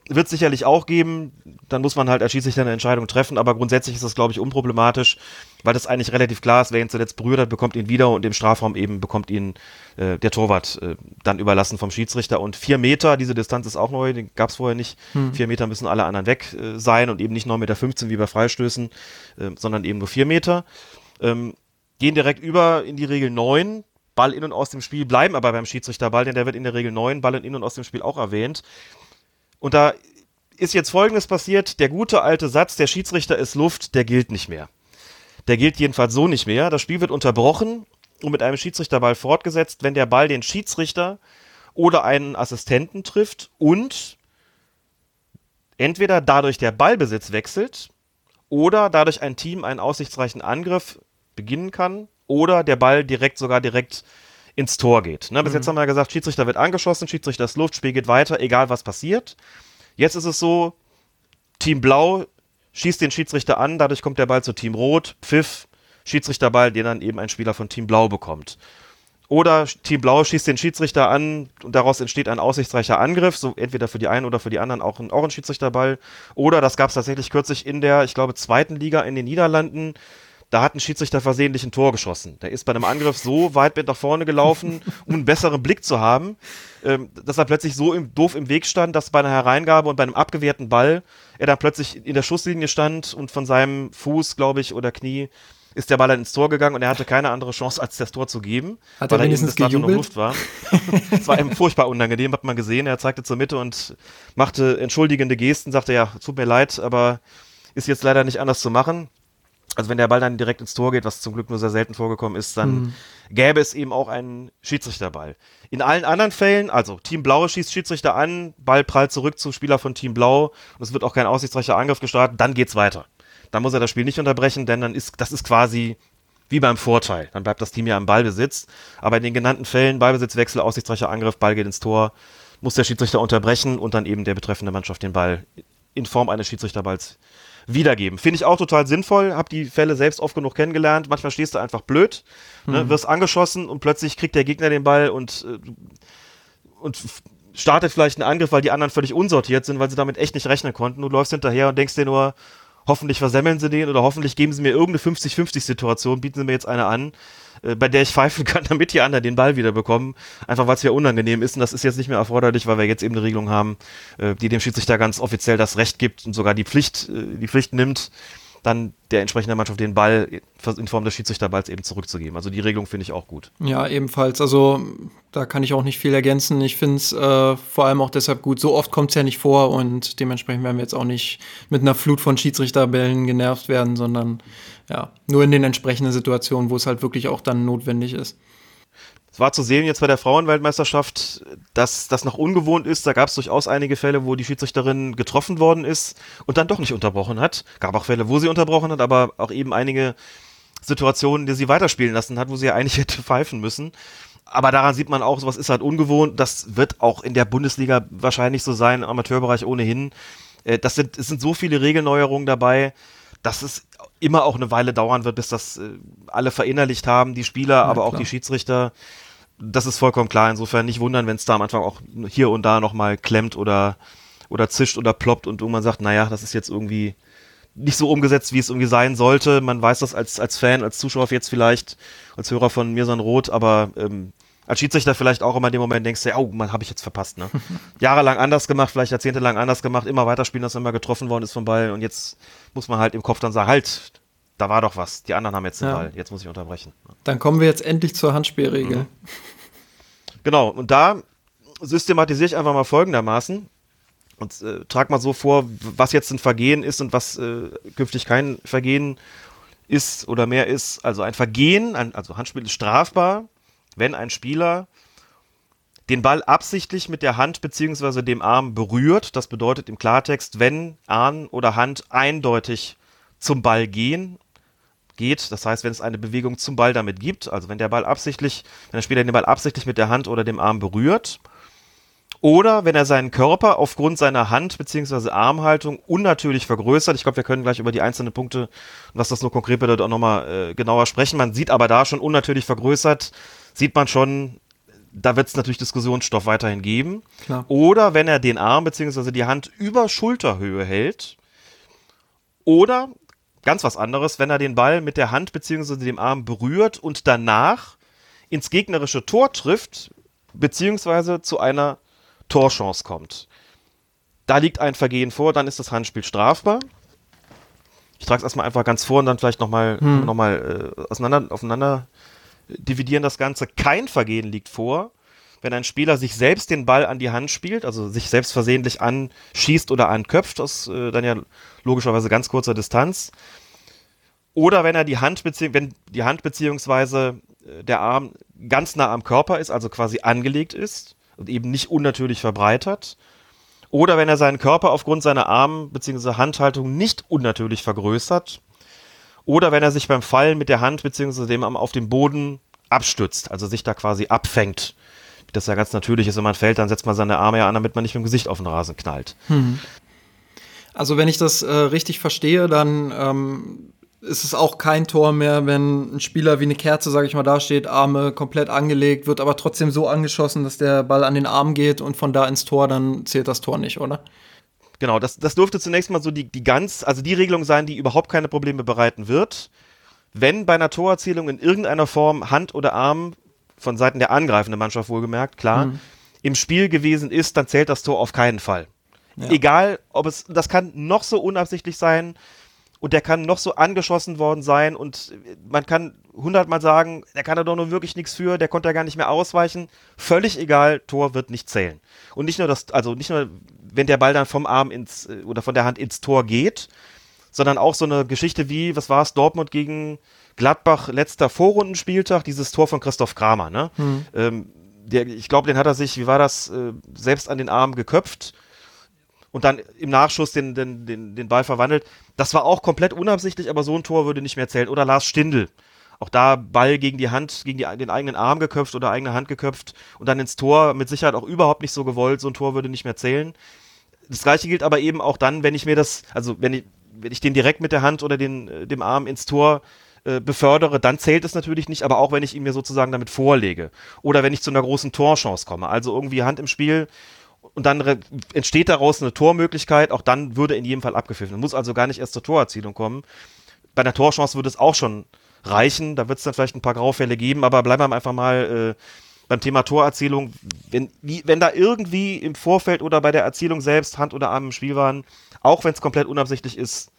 Speaker 3: Wird sicherlich auch geben. Dann muss man halt als Schiedsrichter eine Entscheidung treffen. Aber grundsätzlich ist das, glaube ich, unproblematisch, weil das eigentlich relativ klar ist. Wer ihn zuletzt berührt hat, bekommt ihn wieder und im Strafraum eben bekommt ihn äh, der Torwart äh, dann überlassen vom Schiedsrichter. Und vier Meter, diese Distanz ist auch neu, den gab es vorher nicht. Hm. Vier Meter müssen alle anderen weg äh, sein und eben nicht 9,15 Meter wie bei Freistößen, äh, sondern eben nur vier Meter. Ähm, gehen direkt über in die Regel 9. Ball in und aus dem Spiel, bleiben aber beim Schiedsrichterball, denn der wird in der Regel 9, Ball in und aus dem Spiel auch erwähnt. Und da ist jetzt Folgendes passiert, der gute alte Satz, der Schiedsrichter ist Luft, der gilt nicht mehr. Der gilt jedenfalls so nicht mehr. Das Spiel wird unterbrochen und mit einem Schiedsrichterball fortgesetzt, wenn der Ball den Schiedsrichter oder einen Assistenten trifft und entweder dadurch der Ballbesitz wechselt oder dadurch ein Team einen aussichtsreichen Angriff beginnen kann oder der Ball direkt sogar direkt ins Tor geht. Ne, bis mhm. jetzt haben wir ja gesagt, Schiedsrichter wird angeschossen, Schiedsrichter ist Luft, Spiel geht weiter, egal was passiert. Jetzt ist es so, Team Blau schießt den Schiedsrichter an, dadurch kommt der Ball zu Team Rot, Pfiff, Schiedsrichterball, den dann eben ein Spieler von Team Blau bekommt. Oder Team Blau schießt den Schiedsrichter an und daraus entsteht ein aussichtsreicher Angriff, so entweder für die einen oder für die anderen auch ein, auch ein Schiedsrichterball. Oder das gab es tatsächlich kürzlich in der, ich glaube, zweiten Liga in den Niederlanden da hat ein Schiedsrichter versehentlich ein Tor geschossen. Der ist bei einem Angriff so weit nach vorne gelaufen, um einen besseren Blick zu haben, ähm, dass er plötzlich so im, doof im Weg stand, dass bei einer Hereingabe und bei einem abgewehrten Ball er dann plötzlich in der Schusslinie stand und von seinem Fuß, glaube ich, oder Knie ist der Ball dann ins Tor gegangen und er hatte keine andere Chance, als das Tor zu geben,
Speaker 1: hat weil er wenigstens er noch Luft
Speaker 3: war. Es war ihm furchtbar unangenehm, hat man gesehen. Er zeigte zur Mitte und machte entschuldigende Gesten, sagte, ja, tut mir leid, aber ist jetzt leider nicht anders zu machen also wenn der Ball dann direkt ins Tor geht, was zum Glück nur sehr selten vorgekommen ist, dann mhm. gäbe es eben auch einen Schiedsrichterball. In allen anderen Fällen, also Team Blau schießt Schiedsrichter an, Ball prallt zurück zum Spieler von Team Blau und es wird auch kein aussichtsreicher Angriff gestartet, dann geht's weiter. Dann muss er das Spiel nicht unterbrechen, denn dann ist, das ist quasi wie beim Vorteil. Dann bleibt das Team ja am Ballbesitz. Aber in den genannten Fällen, Ballbesitzwechsel, aussichtsreicher Angriff, Ball geht ins Tor, muss der Schiedsrichter unterbrechen und dann eben der betreffende Mannschaft den Ball in Form eines Schiedsrichterballs wiedergeben. Finde ich auch total sinnvoll, habe die Fälle selbst oft genug kennengelernt. Manchmal stehst du einfach blöd, ne, mhm. wirst angeschossen und plötzlich kriegt der Gegner den Ball und, äh, und startet vielleicht einen Angriff, weil die anderen völlig unsortiert sind, weil sie damit echt nicht rechnen konnten. Du läufst hinterher und denkst dir nur, hoffentlich versemmeln sie den oder hoffentlich geben sie mir irgendeine 50-50-Situation, bieten sie mir jetzt eine an, äh, bei der ich pfeifen kann, damit die anderen den Ball wieder bekommen. Einfach weil es ja unangenehm ist und das ist jetzt nicht mehr erforderlich, weil wir jetzt eben eine Regelung haben, äh, die dem Schiedsrichter ganz offiziell das Recht gibt und sogar die Pflicht, äh, die Pflicht nimmt, dann der entsprechenden Mannschaft den Ball in Form des Schiedsrichterballs eben zurückzugeben. Also die Regelung finde ich auch gut.
Speaker 1: Ja, ebenfalls. Also da kann ich auch nicht viel ergänzen. Ich finde es äh, vor allem auch deshalb gut. So oft kommt es ja nicht vor und dementsprechend werden wir jetzt auch nicht mit einer Flut von Schiedsrichterbällen genervt werden, sondern ja, nur in den entsprechenden Situationen, wo es halt wirklich auch dann notwendig ist.
Speaker 3: Es war zu sehen jetzt bei der Frauenweltmeisterschaft, dass das noch ungewohnt ist. Da gab es durchaus einige Fälle, wo die Schiedsrichterin getroffen worden ist und dann doch nicht unterbrochen hat. Gab auch Fälle, wo sie unterbrochen hat, aber auch eben einige Situationen, die sie weiterspielen lassen hat, wo sie ja eigentlich hätte pfeifen müssen. Aber daran sieht man auch, sowas ist halt ungewohnt. Das wird auch in der Bundesliga wahrscheinlich so sein, im Amateurbereich ohnehin. Äh, das sind, es sind so viele Regelneuerungen dabei, dass es immer auch eine Weile dauern wird, bis das äh, alle verinnerlicht haben, die Spieler, ja, aber auch die Schiedsrichter. Das ist vollkommen klar. Insofern nicht wundern, wenn es da am Anfang auch hier und da nochmal klemmt oder, oder zischt oder ploppt und irgendwann sagt, naja, das ist jetzt irgendwie nicht so umgesetzt, wie es irgendwie sein sollte. Man weiß das als, als Fan, als Zuschauer jetzt vielleicht, als Hörer von Mirsan Roth, aber ähm, als Schiedsrichter vielleicht auch immer in dem Moment denkst du, oh, man habe ich jetzt verpasst, ne? Jahrelang anders gemacht, vielleicht jahrzehntelang anders gemacht, immer weiterspielen, dass immer getroffen worden ist vom Ball und jetzt muss man halt im Kopf dann sagen, halt, da war doch was, die anderen haben jetzt den ja. Ball, jetzt muss ich unterbrechen.
Speaker 1: Dann kommen wir jetzt endlich zur Handspielregel. Mhm.
Speaker 3: Genau, und da systematisiere ich einfach mal folgendermaßen und äh, trag mal so vor, was jetzt ein Vergehen ist und was äh, künftig kein Vergehen ist oder mehr ist. Also ein Vergehen, ein, also Handspiel ist strafbar, wenn ein Spieler den Ball absichtlich mit der Hand bzw. dem Arm berührt. Das bedeutet im Klartext, wenn Arm oder Hand eindeutig zum Ball gehen, geht. Das heißt, wenn es eine Bewegung zum Ball damit gibt, also wenn der Ball absichtlich, wenn der Spieler den Ball absichtlich mit der Hand oder dem Arm berührt, oder wenn er seinen Körper aufgrund seiner Hand- bzw. Armhaltung unnatürlich vergrößert. Ich glaube, wir können gleich über die einzelnen Punkte, was das nur konkret bedeutet, auch nochmal äh, genauer sprechen. Man sieht aber da schon unnatürlich vergrößert, sieht man schon, da wird es natürlich Diskussionsstoff weiterhin geben. Klar. Oder wenn er den Arm bzw. die Hand über Schulterhöhe hält. Oder ganz was anderes, wenn er den Ball mit der Hand bzw. dem Arm berührt und danach ins gegnerische Tor trifft, beziehungsweise zu einer Torchance kommt. Da liegt ein Vergehen vor, dann ist das Handspiel strafbar. Ich trage es erstmal einfach ganz vor und dann vielleicht nochmal hm. noch mal, äh, auseinander, aufeinander dividieren das Ganze. Kein Vergehen liegt vor, wenn ein Spieler sich selbst den Ball an die Hand spielt, also sich selbst versehentlich anschießt oder anköpft, aus äh, dann ja logischerweise ganz kurzer Distanz. Oder wenn er die Hand, wenn die Hand beziehungsweise äh, der Arm ganz nah am Körper ist, also quasi angelegt ist und eben nicht unnatürlich verbreitert. Oder wenn er seinen Körper aufgrund seiner Arm- bzw. Handhaltung nicht unnatürlich vergrößert. Oder wenn er sich beim Fallen mit der Hand bzw. dem auf dem Boden abstützt, also sich da quasi abfängt. Das ja ganz natürlich ist, wenn man fällt, dann setzt man seine Arme ja an, damit man nicht mit dem Gesicht auf den Rasen knallt. Hm.
Speaker 1: Also wenn ich das äh, richtig verstehe, dann ähm, ist es auch kein Tor mehr, wenn ein Spieler wie eine Kerze, sage ich mal, da steht, Arme komplett angelegt, wird aber trotzdem so angeschossen, dass der Ball an den Arm geht und von da ins Tor, dann zählt das Tor nicht, oder?
Speaker 3: Genau, das, das dürfte zunächst mal so die, die ganz, also die Regelung sein, die überhaupt keine Probleme bereiten wird. Wenn bei einer Torerzielung in irgendeiner Form Hand oder Arm von Seiten der angreifenden Mannschaft wohlgemerkt, klar, mhm. im Spiel gewesen ist, dann zählt das Tor auf keinen Fall. Ja. Egal, ob es, das kann noch so unabsichtlich sein, und der kann noch so angeschossen worden sein und man kann hundertmal sagen, der kann da doch nur wirklich nichts für, der konnte ja gar nicht mehr ausweichen. Völlig egal, Tor wird nicht zählen. Und nicht nur das, also nicht nur, wenn der Ball dann vom Arm ins äh, oder von der Hand ins Tor geht, sondern auch so eine Geschichte wie, was war es, Dortmund gegen Gladbach, letzter Vorrundenspieltag, dieses Tor von Christoph Kramer, ne? Hm. Ähm, der, ich glaube, den hat er sich, wie war das, äh, selbst an den Arm geköpft und dann im Nachschuss den, den, den, den Ball verwandelt. Das war auch komplett unabsichtlich, aber so ein Tor würde nicht mehr zählen. Oder Lars Stindl. Auch da Ball gegen die Hand, gegen die, den eigenen Arm geköpft oder eigene Hand geköpft und dann ins Tor mit Sicherheit auch überhaupt nicht so gewollt. So ein Tor würde nicht mehr zählen. Das gleiche gilt aber eben auch dann, wenn ich mir das, also wenn ich, wenn ich den direkt mit der Hand oder den, äh, dem Arm ins Tor äh, befördere, dann zählt es natürlich nicht, aber auch wenn ich ihn mir sozusagen damit vorlege. Oder wenn ich zu einer großen Torchance komme. Also irgendwie Hand im Spiel und dann entsteht daraus eine Tormöglichkeit, auch dann würde in jedem Fall abgepfiffen. Muss also gar nicht erst zur Torerzielung kommen. Bei einer Torchance würde es auch schon reichen, da wird es dann vielleicht ein paar Graufälle geben, aber bleiben wir einfach mal äh, beim Thema Torerzielung. Wenn, wie, wenn da irgendwie im Vorfeld oder bei der Erzielung selbst Hand oder Arm im Spiel waren, auch wenn es komplett unabsichtlich ist,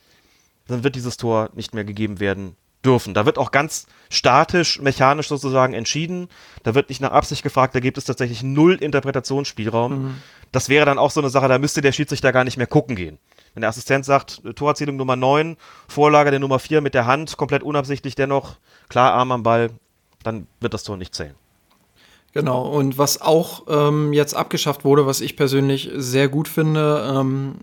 Speaker 3: dann wird dieses Tor nicht mehr gegeben werden dürfen. Da wird auch ganz statisch, mechanisch sozusagen entschieden. Da wird nicht nach Absicht gefragt, da gibt es tatsächlich null Interpretationsspielraum. Mhm. Das wäre dann auch so eine Sache, da müsste der Schiedsrichter gar nicht mehr gucken gehen. Wenn der Assistent sagt, Torerzielung Nummer 9, Vorlage der Nummer 4 mit der Hand, komplett unabsichtlich dennoch, klar Arm am Ball, dann wird das Tor nicht zählen.
Speaker 1: Genau, und was auch ähm, jetzt abgeschafft wurde, was ich persönlich sehr gut finde, ähm,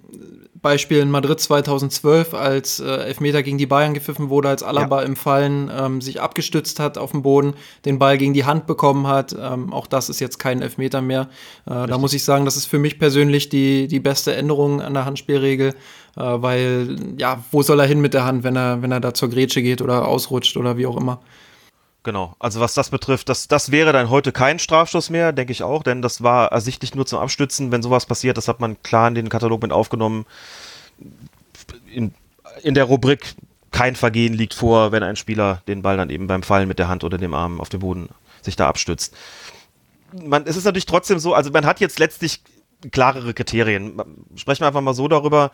Speaker 1: Beispiel in Madrid 2012, als äh, Elfmeter gegen die Bayern gepfiffen wurde, als Alaba ja. im Fallen ähm, sich abgestützt hat auf dem Boden, den Ball gegen die Hand bekommen hat. Ähm, auch das ist jetzt kein Elfmeter mehr. Äh, da muss ich sagen, das ist für mich persönlich die, die beste Änderung an der Handspielregel, äh, weil, ja, wo soll er hin mit der Hand, wenn er, wenn er da zur Grätsche geht oder ausrutscht oder wie auch immer.
Speaker 3: Genau, also was das betrifft, das, das wäre dann heute kein Strafstoß mehr, denke ich auch, denn das war ersichtlich nur zum Abstützen, wenn sowas passiert, das hat man klar in den Katalog mit aufgenommen. In, in der Rubrik kein Vergehen liegt vor, wenn ein Spieler den Ball dann eben beim Fallen mit der Hand oder dem Arm auf dem Boden sich da abstützt. Man, es ist natürlich trotzdem so, also man hat jetzt letztlich klarere Kriterien. Sprechen wir einfach mal so darüber,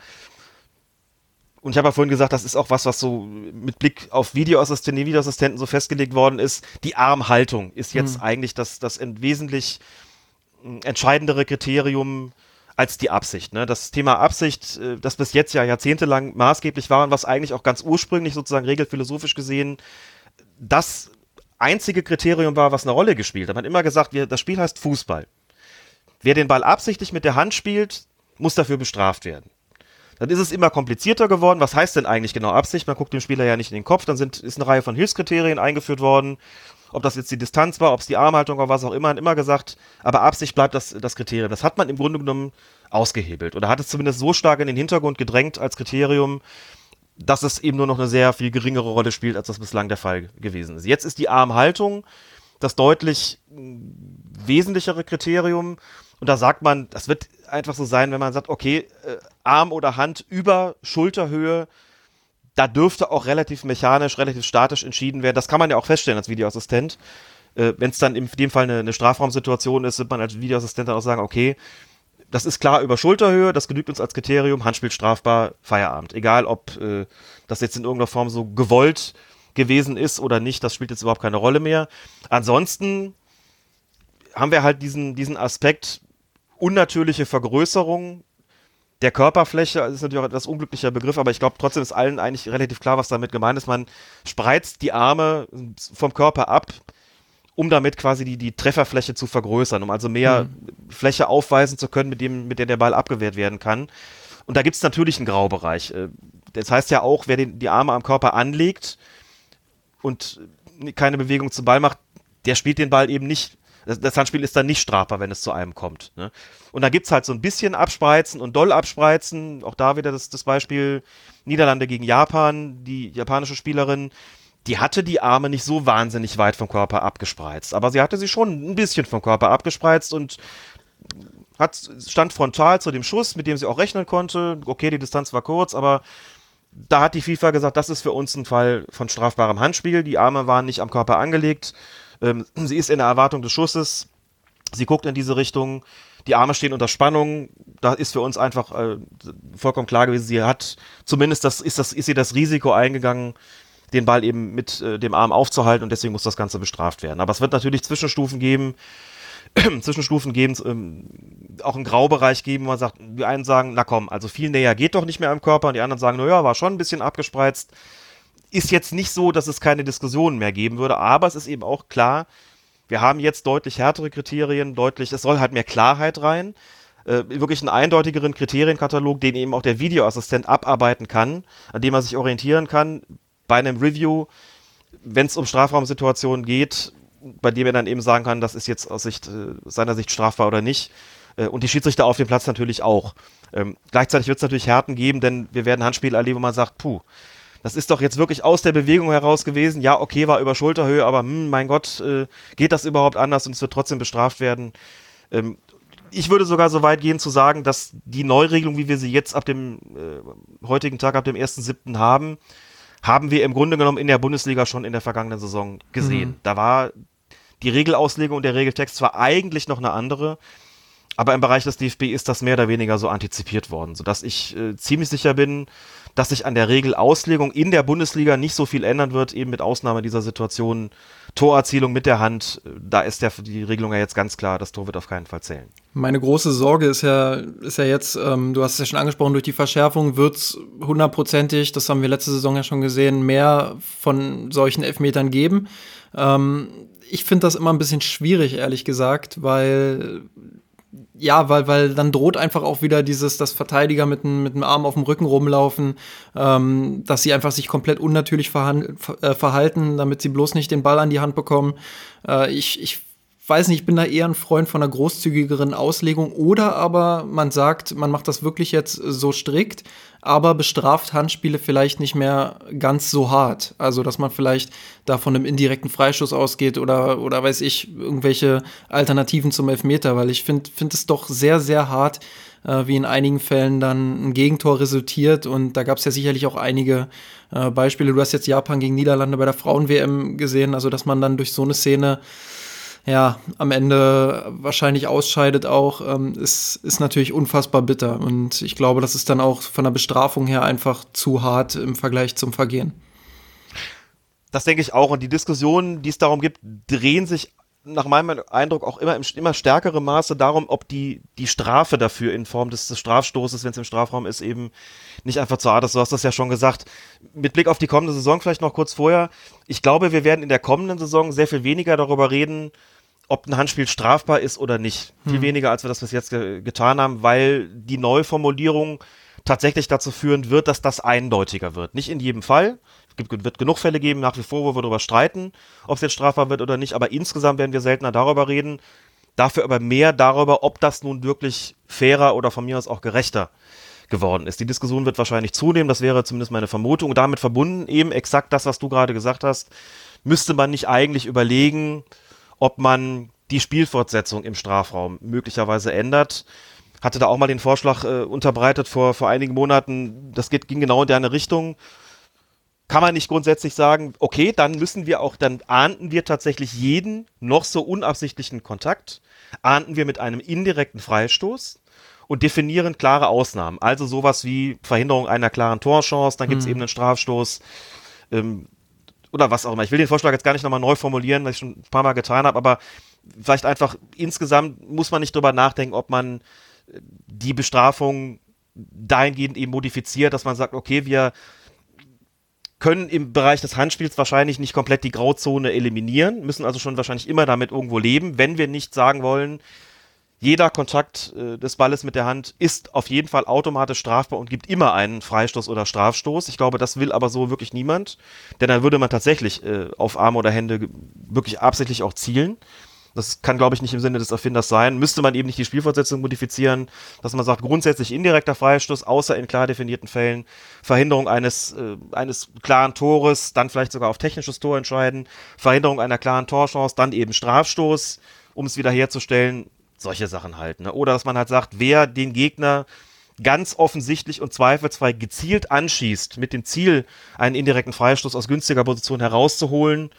Speaker 3: und ich habe ja vorhin gesagt, das ist auch was, was so mit Blick auf Videoassistenten, Videoassistenten so festgelegt worden ist. Die Armhaltung ist jetzt mhm. eigentlich das, das wesentlich hm, entscheidendere Kriterium als die Absicht. Ne? Das Thema Absicht, äh, das bis jetzt ja jahrzehntelang maßgeblich war und was eigentlich auch ganz ursprünglich sozusagen regelphilosophisch gesehen das einzige Kriterium war, was eine Rolle gespielt hat. Man hat immer gesagt, das Spiel heißt Fußball. Wer den Ball absichtlich mit der Hand spielt, muss dafür bestraft werden. Dann ist es immer komplizierter geworden. Was heißt denn eigentlich genau Absicht? Man guckt dem Spieler ja nicht in den Kopf. Dann sind, ist eine Reihe von Hilfskriterien eingeführt worden. Ob das jetzt die Distanz war, ob es die Armhaltung war, was auch immer, hat immer gesagt, aber Absicht bleibt das, das Kriterium. Das hat man im Grunde genommen ausgehebelt oder hat es zumindest so stark in den Hintergrund gedrängt als Kriterium, dass es eben nur noch eine sehr viel geringere Rolle spielt, als das bislang der Fall gewesen ist. Jetzt ist die Armhaltung das deutlich wesentlichere Kriterium und da sagt man, das wird einfach so sein, wenn man sagt, okay, äh, Arm oder Hand über Schulterhöhe, da dürfte auch relativ mechanisch, relativ statisch entschieden werden. Das kann man ja auch feststellen als Videoassistent. Äh, wenn es dann in dem Fall eine, eine Strafraumsituation ist, wird man als Videoassistent dann auch sagen, okay, das ist klar über Schulterhöhe, das genügt uns als Kriterium, Handspiel strafbar, Feierabend. Egal, ob äh, das jetzt in irgendeiner Form so gewollt gewesen ist oder nicht, das spielt jetzt überhaupt keine Rolle mehr. Ansonsten haben wir halt diesen, diesen Aspekt, unnatürliche Vergrößerung der Körperfläche, das ist natürlich auch ein etwas unglücklicher Begriff, aber ich glaube trotzdem ist allen eigentlich relativ klar, was damit gemeint ist. Man spreizt die Arme vom Körper ab, um damit quasi die, die Trefferfläche zu vergrößern, um also mehr mhm. Fläche aufweisen zu können, mit, dem, mit der der Ball abgewehrt werden kann. Und da gibt es natürlich einen Graubereich. Äh, das heißt ja auch, wer den, die Arme am Körper anlegt und keine Bewegung zum Ball macht, der spielt den Ball eben nicht das, das Handspiel ist dann nicht strafbar, wenn es zu einem kommt. Ne? Und da gibt es halt so ein bisschen Abspreizen und doll Abspreizen. Auch da wieder das, das Beispiel Niederlande gegen Japan. Die japanische Spielerin, die hatte die Arme nicht so wahnsinnig weit vom Körper abgespreizt. Aber sie hatte sie schon ein bisschen vom Körper abgespreizt und hat, stand frontal zu dem Schuss, mit dem sie auch rechnen konnte. Okay, die Distanz war kurz, aber da hat die FIFA gesagt, das ist für uns ein Fall von strafbarem Handspiel. Die Arme waren nicht am Körper angelegt. Ähm, sie ist in der Erwartung des Schusses. Sie guckt in diese Richtung. Die Arme stehen unter Spannung. Da ist für uns einfach äh, vollkommen klar gewesen, sie hat zumindest das, ist das, ist sie das Risiko eingegangen, den Ball eben mit äh, dem Arm aufzuhalten und deswegen muss das Ganze bestraft werden. Aber es wird natürlich Zwischenstufen geben, Zwischenstufen geben, ähm, auch einen Graubereich geben, wo man sagt, die einen sagen, na komm, also viel näher geht doch nicht mehr am Körper und die anderen sagen, naja, war schon ein bisschen abgespreizt ist jetzt nicht so, dass es keine Diskussionen mehr geben würde, aber es ist eben auch klar, wir haben jetzt deutlich härtere Kriterien, deutlich, es soll halt mehr Klarheit rein, äh, wirklich einen eindeutigeren Kriterienkatalog, den eben auch der Videoassistent abarbeiten kann, an dem er sich orientieren kann bei einem Review, wenn es um Strafraumsituationen geht, bei dem er dann eben sagen kann, das ist jetzt aus Sicht, äh, seiner Sicht strafbar oder nicht. Äh, und die Schiedsrichter auf dem Platz natürlich auch. Ähm, gleichzeitig wird es natürlich Härten geben, denn wir werden Handspiele erleben, wo man sagt, puh, das ist doch jetzt wirklich aus der Bewegung heraus gewesen. Ja, okay, war über Schulterhöhe, aber hm, mein Gott, äh, geht das überhaupt anders und es wird trotzdem bestraft werden? Ähm, ich würde sogar so weit gehen zu sagen, dass die Neuregelung, wie wir sie jetzt ab dem äh, heutigen Tag, ab dem 1.7. haben, haben wir im Grunde genommen in der Bundesliga schon in der vergangenen Saison gesehen. Mhm. Da war die Regelauslegung und der Regeltext zwar eigentlich noch eine andere, aber im Bereich des DFB ist das mehr oder weniger so antizipiert worden, sodass ich äh, ziemlich sicher bin, dass sich an der Regelauslegung in der Bundesliga nicht so viel ändern wird, eben mit Ausnahme dieser Situation Torerzielung mit der Hand. Da ist der, die Regelung ja jetzt ganz klar, das Tor wird auf keinen Fall zählen.
Speaker 1: Meine große Sorge ist ja, ist ja jetzt, ähm, du hast es ja schon angesprochen, durch die Verschärfung wird es hundertprozentig, das haben wir letzte Saison ja schon gesehen, mehr von solchen Elfmetern geben. Ähm, ich finde das immer ein bisschen schwierig, ehrlich gesagt, weil ja, weil, weil dann droht einfach auch wieder dieses, dass Verteidiger mit, mit dem Arm auf dem Rücken rumlaufen, ähm, dass sie einfach sich komplett unnatürlich äh, verhalten, damit sie bloß nicht den Ball an die Hand bekommen. Äh, ich, ich weiß nicht, ich bin da eher ein Freund von einer großzügigeren Auslegung oder aber man sagt, man macht das wirklich jetzt so strikt, aber bestraft Handspiele vielleicht nicht mehr ganz so hart. Also, dass man vielleicht da von einem indirekten Freistoß ausgeht oder, oder weiß ich, irgendwelche Alternativen zum Elfmeter, weil ich finde find es doch sehr, sehr hart, äh, wie in einigen Fällen dann ein Gegentor resultiert. Und da gab es ja sicherlich auch einige äh, Beispiele. Du hast jetzt Japan gegen Niederlande bei der Frauen-WM gesehen, also dass man dann durch so eine Szene ja, am Ende wahrscheinlich ausscheidet auch, ähm, ist, ist natürlich unfassbar bitter. Und ich glaube, das ist dann auch von der Bestrafung her einfach zu hart im Vergleich zum Vergehen.
Speaker 3: Das denke ich auch. Und die Diskussionen, die es darum gibt, drehen sich nach meinem Eindruck auch immer im immer stärkerem Maße darum, ob die, die Strafe dafür in Form des, des Strafstoßes, wenn es im Strafraum ist, eben nicht einfach zu hart ist. Du hast das ja schon gesagt. Mit Blick auf die kommende Saison vielleicht noch kurz vorher. Ich glaube, wir werden in der kommenden Saison sehr viel weniger darüber reden, ob ein Handspiel strafbar ist oder nicht. Hm. Viel weniger, als wir das bis jetzt ge getan haben, weil die Neuformulierung tatsächlich dazu führen wird, dass das eindeutiger wird. Nicht in jedem Fall. Es gibt, wird genug Fälle geben, nach wie vor, wo wir darüber streiten, ob es jetzt strafbar wird oder nicht, aber insgesamt werden wir seltener darüber reden. Dafür aber mehr darüber, ob das nun wirklich fairer oder von mir aus auch gerechter geworden ist. Die Diskussion wird wahrscheinlich zunehmen, das wäre zumindest meine Vermutung. Und damit verbunden eben exakt das, was du gerade gesagt hast, müsste man nicht eigentlich überlegen, ob man die Spielfortsetzung im Strafraum möglicherweise ändert. Hatte da auch mal den Vorschlag äh, unterbreitet vor, vor einigen Monaten. Das geht, ging genau in deine Richtung. Kann man nicht grundsätzlich sagen, okay, dann müssen wir auch, dann ahnden wir tatsächlich jeden noch so unabsichtlichen Kontakt, ahnden wir mit einem indirekten Freistoß und definieren klare Ausnahmen. Also sowas wie Verhinderung einer klaren Torchance, dann gibt es mhm. eben einen Strafstoß. Ähm, oder was auch immer. Ich will den Vorschlag jetzt gar nicht nochmal neu formulieren, was ich schon ein paar Mal getan habe, aber vielleicht einfach insgesamt muss man nicht drüber nachdenken, ob man äh, die Bestrafung dahingehend eben modifiziert, dass man sagt, okay, wir können im Bereich des Handspiels wahrscheinlich nicht komplett die Grauzone eliminieren, müssen also schon wahrscheinlich immer damit irgendwo leben, wenn wir nicht sagen wollen, jeder Kontakt äh, des Balles mit der Hand ist auf jeden Fall automatisch strafbar und gibt immer einen Freistoß oder Strafstoß. Ich glaube, das will aber so wirklich niemand, denn dann würde man tatsächlich äh, auf Arme oder Hände wirklich absichtlich auch zielen. Das kann, glaube ich, nicht im Sinne des Erfinders sein. Müsste man eben nicht die Spielfortsetzung modifizieren, dass man sagt, grundsätzlich indirekter Freistoß, außer in klar definierten Fällen, Verhinderung eines, äh, eines klaren Tores, dann vielleicht sogar auf technisches Tor entscheiden, Verhinderung einer klaren Torchance, dann eben Strafstoß, um es wiederherzustellen solche Sachen halt. Ne? Oder dass man halt sagt, wer den Gegner ganz offensichtlich und zweifelsfrei gezielt anschießt, mit dem Ziel, einen indirekten Freistoß aus günstiger Position herauszuholen,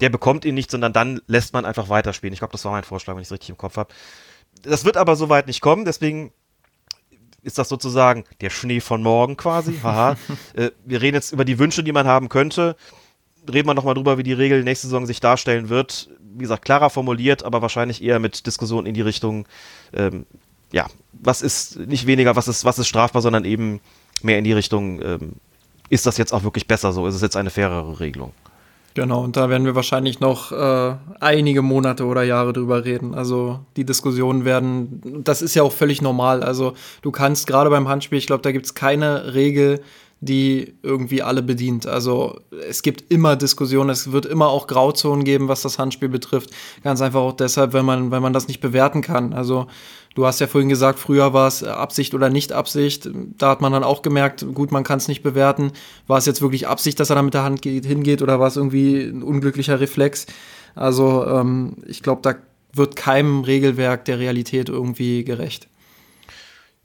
Speaker 3: der bekommt ihn nicht, sondern dann lässt man einfach weiterspielen. Ich glaube, das war mein Vorschlag, wenn ich es richtig im Kopf habe. Das wird aber soweit nicht kommen, deswegen ist das sozusagen der Schnee von morgen quasi. Haha. äh, wir reden jetzt über die Wünsche, die man haben könnte. Reden wir nochmal drüber, wie die Regel nächste Saison sich darstellen wird wie gesagt, klarer formuliert, aber wahrscheinlich eher mit Diskussionen in die Richtung, ähm, ja, was ist nicht weniger, was ist, was ist strafbar, sondern eben mehr in die Richtung, ähm, ist das jetzt auch wirklich besser so? Ist es jetzt eine fairere Regelung?
Speaker 1: Genau, und da werden wir wahrscheinlich noch äh, einige Monate oder Jahre drüber reden. Also die Diskussionen werden, das ist ja auch völlig normal. Also du kannst gerade beim Handspiel, ich glaube, da gibt es keine Regel, die irgendwie alle bedient. Also es gibt immer Diskussionen, es wird immer auch Grauzonen geben, was das Handspiel betrifft. Ganz einfach auch deshalb, wenn man, wenn man das nicht bewerten kann. Also du hast ja vorhin gesagt, früher war es Absicht oder nicht Absicht. Da hat man dann auch gemerkt, gut, man kann es nicht bewerten. War es jetzt wirklich Absicht, dass er da mit der Hand geht, hingeht oder war es irgendwie ein unglücklicher Reflex? Also ähm, ich glaube, da wird keinem Regelwerk der Realität irgendwie gerecht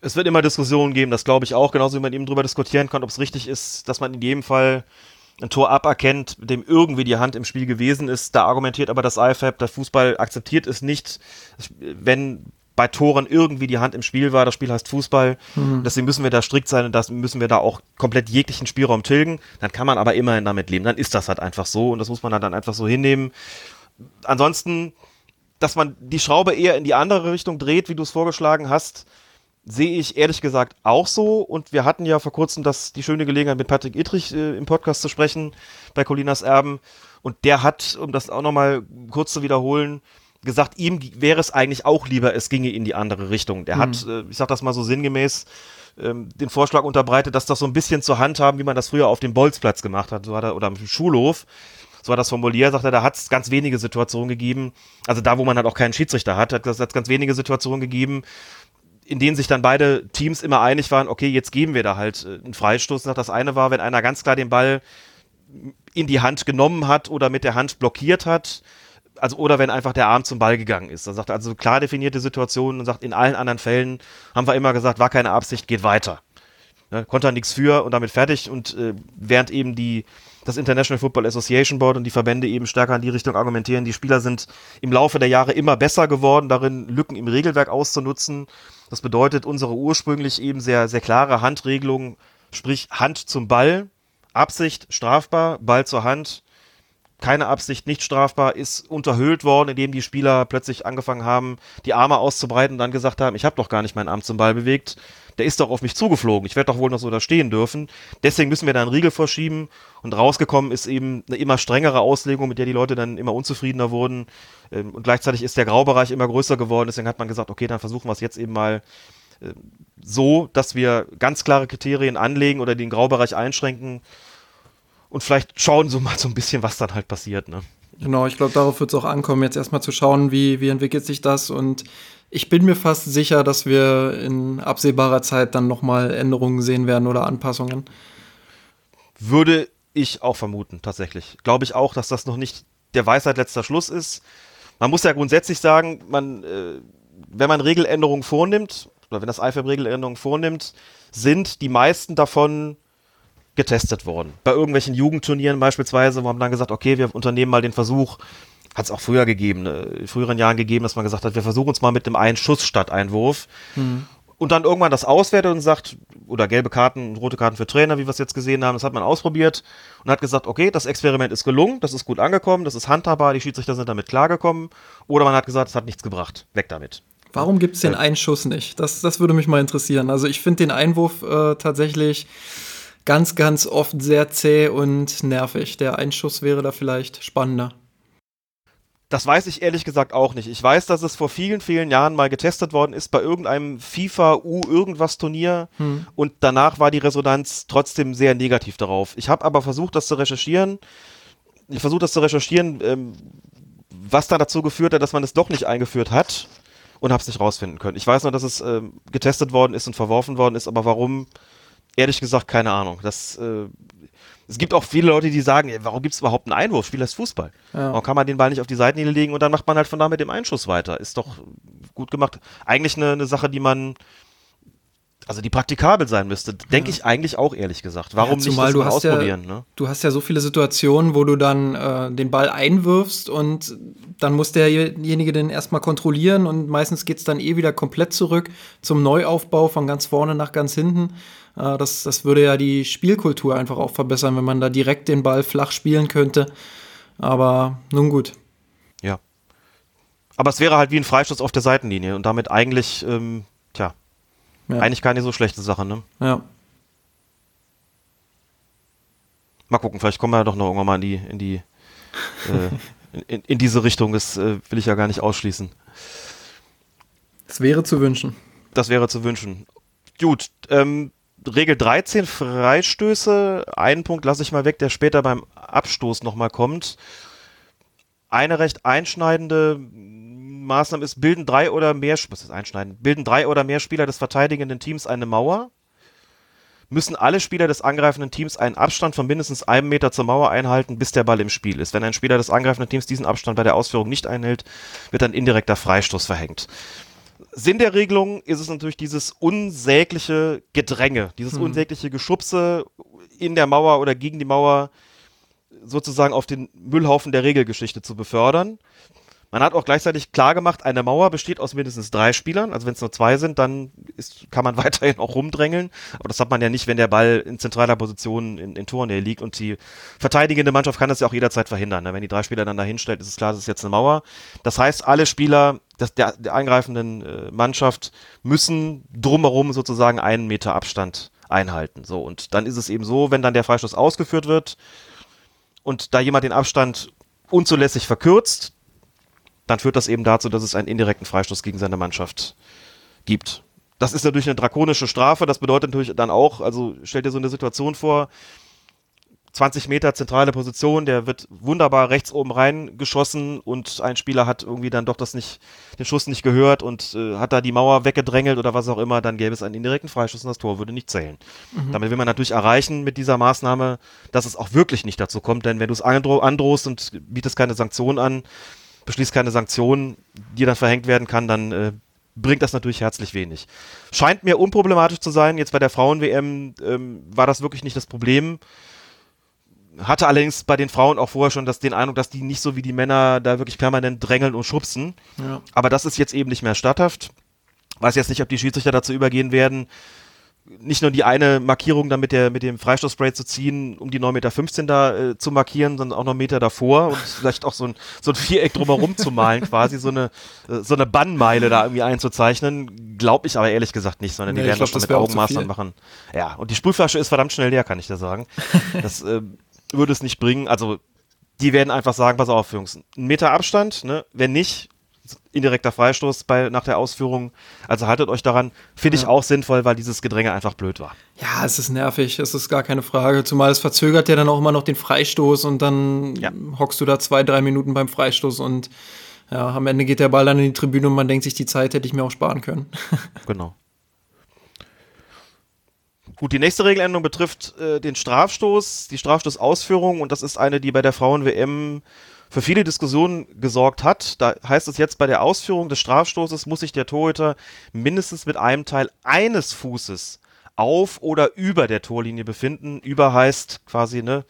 Speaker 3: es wird immer Diskussionen geben, das glaube ich auch, genauso wie man eben darüber diskutieren kann, ob es richtig ist, dass man in jedem Fall ein Tor aberkennt, dem irgendwie die Hand im Spiel gewesen ist. Da argumentiert aber das IFAB, der Fußball akzeptiert es nicht, wenn bei Toren irgendwie die Hand im Spiel war. Das Spiel heißt Fußball. Mhm. Deswegen müssen wir da strikt sein und das müssen wir da auch komplett jeglichen Spielraum tilgen. Dann kann man aber immerhin damit leben. Dann ist das halt einfach so und das muss man dann einfach so hinnehmen. Ansonsten, dass man die Schraube eher in die andere Richtung dreht, wie du es vorgeschlagen hast, sehe ich ehrlich gesagt auch so. Und wir hatten ja vor kurzem das, die schöne Gelegenheit, mit Patrick Ittrich äh, im Podcast zu sprechen bei Colinas Erben. Und der hat, um das auch nochmal kurz zu wiederholen, gesagt, ihm wäre es eigentlich auch lieber, es ginge in die andere Richtung. Der mhm. hat, äh, ich sag das mal so sinngemäß, ähm, den Vorschlag unterbreitet, dass das so ein bisschen zur Hand haben, wie man das früher auf dem Bolzplatz gemacht hat, so hat er, oder am Schulhof. So hat das formuliert, sagt er, da hat es ganz wenige Situationen gegeben, also da, wo man halt auch keinen Schiedsrichter hat, hat es ganz wenige Situationen gegeben, in denen sich dann beide Teams immer einig waren, okay, jetzt geben wir da halt äh, einen Freistoß. Das eine war, wenn einer ganz klar den Ball in die Hand genommen hat oder mit der Hand blockiert hat, also oder wenn einfach der Arm zum Ball gegangen ist. Dann sagt er also klar definierte Situationen und sagt, in allen anderen Fällen haben wir immer gesagt, war keine Absicht, geht weiter. Ne, konnte er nichts für und damit fertig. Und äh, während eben die, das International Football Association Board und die Verbände eben stärker in die Richtung argumentieren, die Spieler sind im Laufe der Jahre immer besser geworden, darin Lücken im Regelwerk auszunutzen. Das bedeutet, unsere ursprünglich eben sehr, sehr klare Handregelung, sprich Hand zum Ball, Absicht strafbar, Ball zur Hand, keine Absicht, nicht strafbar, ist unterhöhlt worden, indem die Spieler plötzlich angefangen haben, die Arme auszubreiten und dann gesagt haben, ich habe doch gar nicht meinen Arm zum Ball bewegt, der ist doch auf mich zugeflogen, ich werde doch wohl noch so da stehen dürfen. Deswegen müssen wir da einen Riegel vorschieben. Und rausgekommen ist eben eine immer strengere Auslegung, mit der die Leute dann immer unzufriedener wurden. Ähm, und gleichzeitig ist der Graubereich immer größer geworden, deswegen hat man gesagt, okay, dann versuchen wir es jetzt eben mal ähm, so, dass wir ganz klare Kriterien anlegen oder den Graubereich einschränken, und vielleicht schauen so mal so ein bisschen, was dann halt passiert. Ne?
Speaker 1: Genau, ich glaube, darauf wird es auch ankommen, jetzt erstmal zu schauen, wie, wie entwickelt sich das. Und ich bin mir fast sicher, dass wir in absehbarer Zeit dann nochmal Änderungen sehen werden oder Anpassungen.
Speaker 3: Würde ich auch vermuten, tatsächlich. Glaube ich auch, dass das noch nicht der Weisheit letzter Schluss ist. Man muss ja grundsätzlich sagen, man, äh, wenn man Regeländerungen vornimmt, oder wenn das IFAB Regeländerungen vornimmt, sind die meisten davon getestet worden. Bei irgendwelchen Jugendturnieren beispielsweise, wo man dann gesagt, okay, wir unternehmen mal den Versuch, hat es auch früher gegeben, ne, in früheren Jahren gegeben, dass man gesagt hat, wir versuchen uns mal mit dem einen Schuss statt Einwurf. Mhm. Und dann irgendwann das auswertet und sagt, oder gelbe Karten, rote Karten für Trainer, wie wir es jetzt gesehen haben, das hat man ausprobiert und hat gesagt, okay, das Experiment ist gelungen, das ist gut angekommen, das ist handhabbar, die Schiedsrichter sind damit klargekommen. Oder man hat gesagt, es hat nichts gebracht, weg damit.
Speaker 1: Warum gibt es den äh, einen Schuss nicht? Das, das würde mich mal interessieren. Also ich finde den Einwurf äh, tatsächlich ganz, ganz oft sehr zäh und nervig. Der Einschuss wäre da vielleicht spannender.
Speaker 3: Das weiß ich ehrlich gesagt auch nicht. Ich weiß, dass es vor vielen, vielen Jahren mal getestet worden ist bei irgendeinem FIFA U irgendwas Turnier hm. und danach war die Resonanz trotzdem sehr negativ darauf. Ich habe aber versucht, das zu recherchieren. Ich versuche das zu recherchieren, ähm, was da dazu geführt hat, dass man es doch nicht eingeführt hat und habe es nicht rausfinden können. Ich weiß nur, dass es ähm, getestet worden ist und verworfen worden ist, aber warum ehrlich gesagt keine Ahnung. Das, äh, es gibt auch viele Leute, die sagen, warum gibt es überhaupt einen Einwurf? Spiel das Fußball. Ja. Warum kann man den Ball nicht auf die Seitenlinie legen und dann macht man halt von da mit dem Einschuss weiter? Ist doch gut gemacht. Eigentlich eine, eine Sache, die man also die praktikabel sein müsste, denke ja. ich eigentlich auch ehrlich gesagt. Warum ja, nicht das
Speaker 1: mal ausprobieren? Ja, ne? Du hast ja so viele Situationen, wo du dann äh, den Ball einwirfst und dann muss derjenige den erstmal kontrollieren und meistens geht es dann eh wieder komplett zurück zum Neuaufbau von ganz vorne nach ganz hinten. Äh, das, das würde ja die Spielkultur einfach auch verbessern, wenn man da direkt den Ball flach spielen könnte. Aber nun gut.
Speaker 3: Ja. Aber es wäre halt wie ein Freistoß auf der Seitenlinie und damit eigentlich, ähm, ja. Eigentlich keine so schlechte Sache, ne?
Speaker 1: Ja.
Speaker 3: Mal gucken, vielleicht kommen wir ja doch noch irgendwann mal in die, in die, äh, in, in, diese Richtung. Das äh, will ich ja gar nicht ausschließen.
Speaker 1: Das wäre zu wünschen.
Speaker 3: Das wäre zu wünschen. Gut, ähm, Regel 13, Freistöße. Einen Punkt lasse ich mal weg, der später beim Abstoß nochmal kommt. Eine recht einschneidende Maßnahme ist, bilden drei oder mehr, was ist einschneiden, bilden drei oder mehr Spieler des verteidigenden Teams eine Mauer, müssen alle Spieler des angreifenden Teams einen Abstand von mindestens einem Meter zur Mauer einhalten, bis der Ball im Spiel ist. Wenn ein Spieler des angreifenden Teams diesen Abstand bei der Ausführung nicht einhält, wird ein indirekter Freistoß verhängt. Sinn der Regelung ist es natürlich dieses unsägliche Gedränge, dieses hm. unsägliche Geschubse in der Mauer oder gegen die Mauer sozusagen auf den Müllhaufen der Regelgeschichte zu befördern Man hat auch gleichzeitig klar gemacht, eine Mauer besteht aus mindestens drei Spielern. Also wenn es nur zwei sind, dann ist, kann man weiterhin auch rumdrängeln. Aber das hat man ja nicht, wenn der Ball in zentraler Position in, in Tornähe liegt. Und die verteidigende Mannschaft kann das ja auch jederzeit verhindern. Ne? Wenn die drei Spieler dann dahin stellt, ist es klar, das ist jetzt eine Mauer. Das heißt, alle Spieler das, der, der eingreifenden äh, Mannschaft müssen drumherum sozusagen einen Meter Abstand einhalten. So, und dann ist es eben so, wenn dann der Freistoß ausgeführt wird und da jemand den Abstand unzulässig verkürzt, dann führt das eben dazu, dass es einen indirekten Freistoß gegen seine Mannschaft gibt. Das ist natürlich eine drakonische Strafe. Das bedeutet natürlich dann auch, also stellt dir so eine Situation vor, 20 Meter zentrale Position, der wird wunderbar rechts oben reingeschossen und ein Spieler hat irgendwie dann doch das nicht, den Schuss nicht gehört und äh, hat da die Mauer weggedrängelt oder was auch immer, dann gäbe es einen indirekten Freischuss und das Tor würde nicht zählen. Mhm. Damit will man natürlich erreichen mit dieser Maßnahme, dass es auch wirklich nicht dazu kommt, denn wenn du es andro androhst und bietest keine Sanktionen an, beschließt keine Sanktionen, die dann verhängt werden kann, dann äh, bringt das natürlich herzlich wenig. Scheint mir unproblematisch zu sein. Jetzt bei der Frauen-WM ähm, war das wirklich nicht das Problem. Hatte allerdings bei den Frauen auch vorher schon das, den Eindruck, dass die nicht so wie die Männer da wirklich permanent drängeln und schubsen. Ja. Aber das ist jetzt eben nicht mehr statthaft. Weiß jetzt nicht, ob die Schiedsrichter dazu übergehen werden, nicht nur die eine Markierung dann mit, der, mit dem Freistoßspray zu ziehen, um die 9,15 Meter da äh, zu markieren, sondern auch noch Meter davor und vielleicht auch so ein, so ein Viereck drumherum zu malen, quasi so eine, äh, so eine Bannmeile da irgendwie einzuzeichnen. Glaube ich aber ehrlich gesagt nicht, sondern nee, die werden glaub, das schon mit Augenmaß machen. Ja, und die Sprühflasche ist verdammt schnell leer, kann ich da sagen. Das äh, würde es nicht bringen. Also, die werden einfach sagen, pass auf, Jungs, ein Meter Abstand, ne? Wenn nicht, indirekter Freistoß bei, nach der Ausführung. Also haltet euch daran. Finde ich auch sinnvoll, weil dieses Gedränge einfach blöd war.
Speaker 1: Ja, es ist nervig, es ist gar keine Frage. Zumal es verzögert ja dann auch immer noch den Freistoß und dann ja. hockst du da zwei, drei Minuten beim Freistoß und ja, am Ende geht der Ball dann in die Tribüne und man denkt sich, die Zeit hätte ich mir auch sparen können.
Speaker 3: genau. Gut, die nächste Regeländerung betrifft äh, den Strafstoß, die Strafstoßausführung und das ist eine, die bei der Frauen-WM für viele Diskussionen gesorgt hat. Da heißt es jetzt, bei der Ausführung des Strafstoßes muss sich der Torhüter mindestens mit einem Teil eines Fußes auf oder über der Torlinie befinden. Über heißt quasi, ne,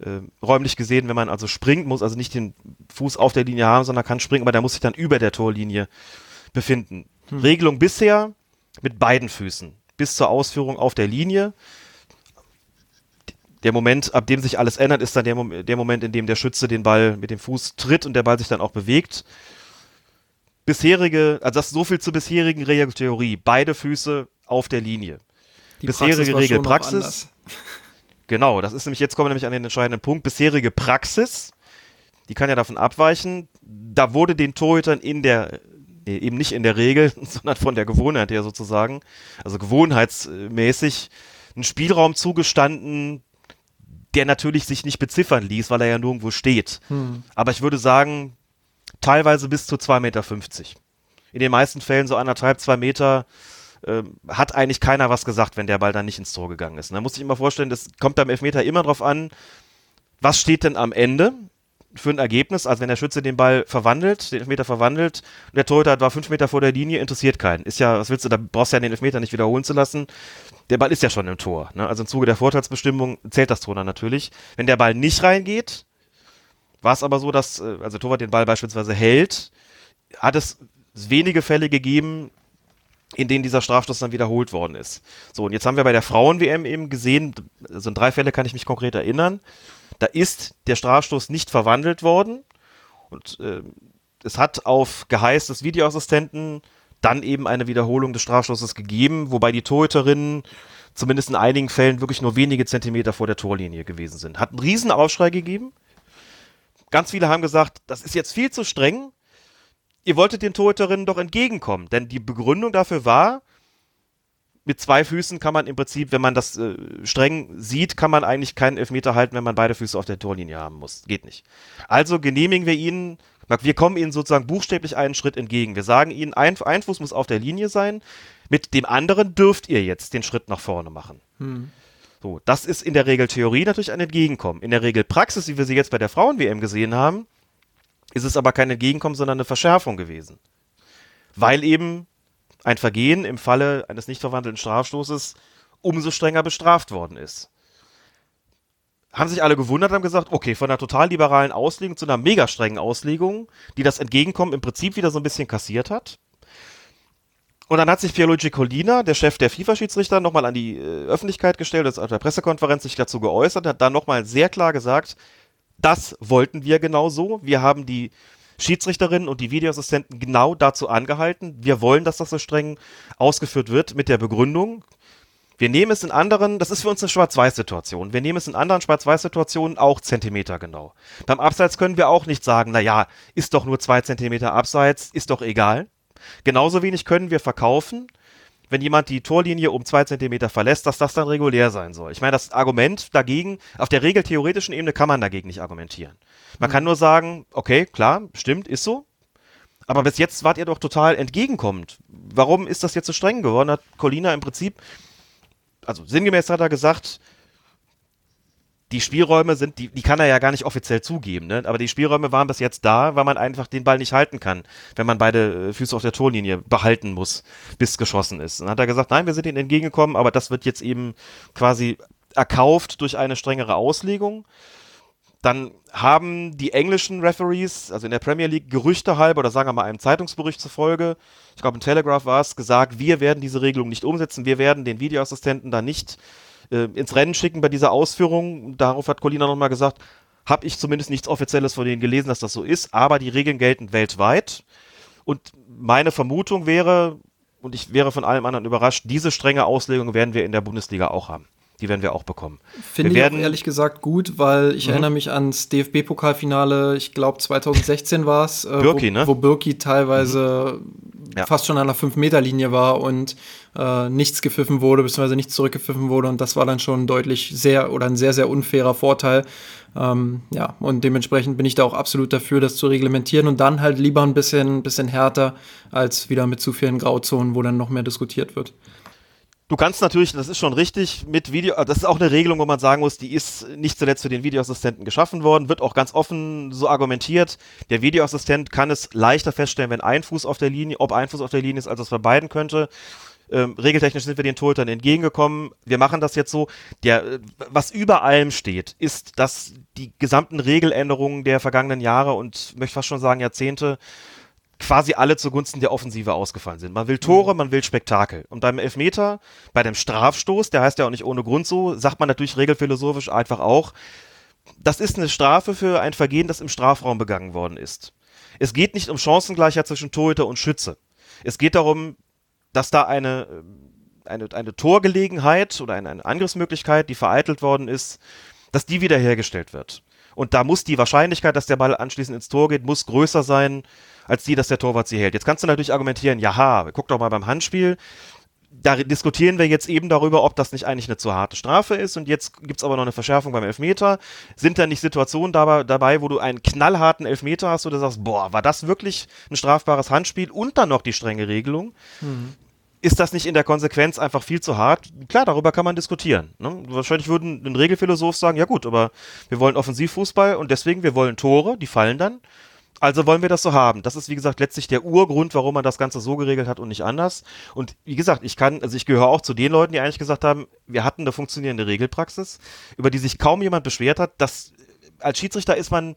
Speaker 3: äh, räumlich gesehen, wenn man also springt, muss also nicht den Fuß auf der Linie haben, sondern kann springen, aber der muss sich dann über der Torlinie befinden. Hm. Regelung bisher mit beiden Füßen bis zur Ausführung auf der Linie der Moment, ab dem sich alles ändert, ist dann der, Mom der, Moment, in dem der Schütze den Ball mit dem Fuß tritt und der Ball sich dann auch bewegt. Bisherige, also das ist so viel zur bisherigen Regeltheorie. Beide Füße auf der Linie. Die bisherige Regelpraxis. Genau, das ist nämlich, jetzt kommen wir nämlich an den entscheidenden Punkt. Bisherige Praxis, die kann ja davon abweichen. Da wurde den Torhütern in der, eben nicht in der Regel, sondern von der Gewohnheit her sozusagen, also gewohnheitsmäßig, ein Spielraum zugestanden, der natürlich sich nicht beziffern ließ, weil er ja nirgendwo steht. Hm. Aber ich würde sagen, teilweise bis zu 2,50 Meter. In den meisten Fällen so anderthalb, zwei Meter äh, hat eigentlich keiner was gesagt, wenn der Ball dann nicht ins Tor gegangen ist. Da muss ich immer vorstellen, das kommt beim Elfmeter immer drauf an, was steht denn am Ende? für ein Ergebnis, als wenn der Schütze den Ball verwandelt, den Elfmeter verwandelt und der Torhüter war fünf Meter vor der Linie, interessiert keinen. Ist ja, was willst du, da brauchst du ja den Elfmeter nicht wiederholen zu lassen. Der Ball ist ja schon im Tor. Ne? Also im Zuge der Vorteilsbestimmung zählt das Tor dann natürlich. Wenn der Ball nicht reingeht, war es aber so, dass, äh, also der Torwart den Ball beispielsweise hält, hat es wenige Fälle gegeben, in denen dieser Strafstoß dann wiederholt worden ist. So, und jetzt haben wir bei der Frauen-WM eben gesehen, also in drei Fälle kann ich mich konkret erinnern, da ist der Strafstoß nicht verwandelt worden und äh, es hat auf Geheiß des Videoassistenten dann eben eine Wiederholung des Strafstoßes gegeben, wobei die Torhüterinnen zumindest in einigen Fällen wirklich nur wenige Zentimeter vor der Torlinie gewesen sind. Hat einen riesen Aufschrei gegeben. Ganz viele haben gesagt, das ist jetzt viel zu streng. Ihr wolltet den Torhüterinnen doch entgegenkommen, denn die Begründung dafür war, mit zwei Füßen kann man im Prinzip, wenn man das äh, streng sieht, kann man eigentlich keinen Elfmeter halten, wenn man beide Füße auf der Torlinie haben muss. Geht nicht. Also genehmigen wir Ihnen, wir kommen Ihnen sozusagen buchstäblich einen Schritt entgegen. Wir sagen Ihnen, ein, ein Fuß muss auf der Linie sein, mit dem anderen dürft ihr jetzt den Schritt nach vorne machen. Hm. So, das ist in der Regel Theorie natürlich ein Entgegenkommen. In der Regel Praxis, wie wir sie jetzt bei der Frauen-WM gesehen haben, ist es aber kein Entgegenkommen, sondern eine Verschärfung gewesen. Weil eben ein Vergehen im Falle eines nicht verwandelten Strafstoßes umso strenger bestraft worden ist. Haben sich alle gewundert, haben gesagt, okay, von einer total liberalen Auslegung zu einer mega strengen Auslegung, die das Entgegenkommen im Prinzip wieder so ein bisschen kassiert hat. Und dann hat sich Pierluigi Collina, der Chef der FIFA-Schiedsrichter, nochmal an die äh, Öffentlichkeit gestellt, ist auf der Pressekonferenz sich dazu geäußert, hat dann nochmal sehr klar gesagt, das wollten wir genau so. Wir haben die Schiedsrichterinnen und die Videoassistenten genau dazu angehalten. Wir wollen, dass das so streng ausgeführt wird mit der Begründung. Wir nehmen es in anderen, das ist für uns eine Schwarz-Weiß-Situation. Wir nehmen es in anderen Schwarz-Weiß-Situationen auch Zentimeter genau. Beim Abseits können wir auch nicht sagen, na ja, ist doch nur zwei Zentimeter Abseits, ist doch egal. Genauso wenig können wir verkaufen, wenn jemand die Torlinie um zwei Zentimeter verlässt, dass das dann regulär sein soll. Ich meine, das Argument dagegen, auf der regeltheoretischen Ebene kann man dagegen nicht argumentieren. Man mhm. kann nur sagen, okay, klar, stimmt, ist so. Aber bis jetzt wart ihr doch total entgegenkommend. Warum ist das jetzt so streng geworden? Hat Colina im Prinzip, also sinngemäß hat er gesagt, die Spielräume sind, die, die kann er ja gar nicht offiziell zugeben, ne? aber die Spielräume waren bis jetzt da, weil man einfach den Ball nicht halten kann, wenn man beide äh, Füße auf der Torlinie behalten muss, bis geschossen ist. Dann hat er gesagt, nein, wir sind ihnen entgegengekommen, aber das wird jetzt eben quasi erkauft durch eine strengere Auslegung. Dann haben die englischen Referees, also in der Premier League, Gerüchte halber oder sagen wir mal einem Zeitungsbericht zufolge, ich glaube im Telegraph war es, gesagt, wir werden diese Regelung nicht umsetzen, wir werden den Videoassistenten da nicht äh, ins Rennen schicken bei dieser Ausführung. Darauf hat Colina nochmal gesagt, habe ich zumindest nichts Offizielles von denen gelesen, dass das so ist, aber die Regeln gelten weltweit. Und meine Vermutung wäre, und ich wäre von allem anderen überrascht, diese strenge Auslegung werden wir in der Bundesliga auch haben. Die werden wir auch bekommen.
Speaker 1: Finde ich auch ehrlich gesagt gut, weil ich mhm. erinnere mich ans DFB-Pokalfinale, ich glaube 2016 war es, äh, wo, ne? wo Birki teilweise mhm. ja. fast schon an der 5-Meter-Linie war und äh, nichts gepfiffen wurde, beziehungsweise nichts zurückgepfiffen wurde. Und das war dann schon deutlich sehr oder ein sehr, sehr unfairer Vorteil. Ähm, ja, und dementsprechend bin ich da auch absolut dafür, das zu reglementieren und dann halt lieber ein bisschen, bisschen härter als wieder mit zu vielen Grauzonen, wo dann noch mehr diskutiert wird.
Speaker 3: Du kannst natürlich, das ist schon richtig, mit Video, das ist auch eine Regelung, wo man sagen muss, die ist nicht zuletzt für den Videoassistenten geschaffen worden, wird auch ganz offen so argumentiert. Der Videoassistent kann es leichter feststellen, wenn ein Fuß auf der Linie, ob ein Fuß auf der Linie ist, als es bei beiden könnte. Ähm, regeltechnisch sind wir den Torhütern entgegengekommen. Wir machen das jetzt so. Der, was über allem steht, ist, dass die gesamten Regeländerungen der vergangenen Jahre und möchte fast schon sagen Jahrzehnte quasi alle zugunsten der Offensive ausgefallen sind. Man will Tore, mhm. man will Spektakel. Und beim Elfmeter, bei dem Strafstoß, der heißt ja auch nicht ohne Grund so, sagt man natürlich regelphilosophisch einfach auch, das ist eine Strafe für ein Vergehen, das im Strafraum begangen worden ist. Es geht nicht um Chancengleichheit zwischen Torhüter und Schütze. Es geht darum, dass da eine, eine, eine Torgelegenheit oder eine, eine Angriffsmöglichkeit, die vereitelt worden ist, dass die wiederhergestellt wird. Und da muss die Wahrscheinlichkeit, dass der Ball anschließend ins Tor geht, muss größer sein, als die, dass der Torwart sie hält. Jetzt kannst du natürlich argumentieren, jaha, guck doch mal beim Handspiel. Da diskutieren wir jetzt eben darüber, ob das nicht eigentlich eine zu harte Strafe ist. Und jetzt gibt es aber noch eine Verschärfung beim Elfmeter. Sind da nicht Situationen dabei, dabei, wo du einen knallharten Elfmeter hast, wo du sagst, boah, war das wirklich ein strafbares Handspiel und dann noch die strenge Regelung? Mhm ist das nicht in der Konsequenz einfach viel zu hart? Klar, darüber kann man diskutieren. Ne? Wahrscheinlich würden ein Regelphilosoph sagen, ja gut, aber wir wollen Offensivfußball und deswegen, wir wollen Tore, die fallen dann. Also wollen wir das so haben. Das ist, wie gesagt, letztlich der Urgrund, warum man das Ganze so geregelt hat und nicht anders. Und wie gesagt, ich kann, also ich gehöre auch zu den Leuten, die eigentlich gesagt haben, wir hatten eine funktionierende Regelpraxis, über die sich kaum jemand beschwert hat. Das, als Schiedsrichter ist man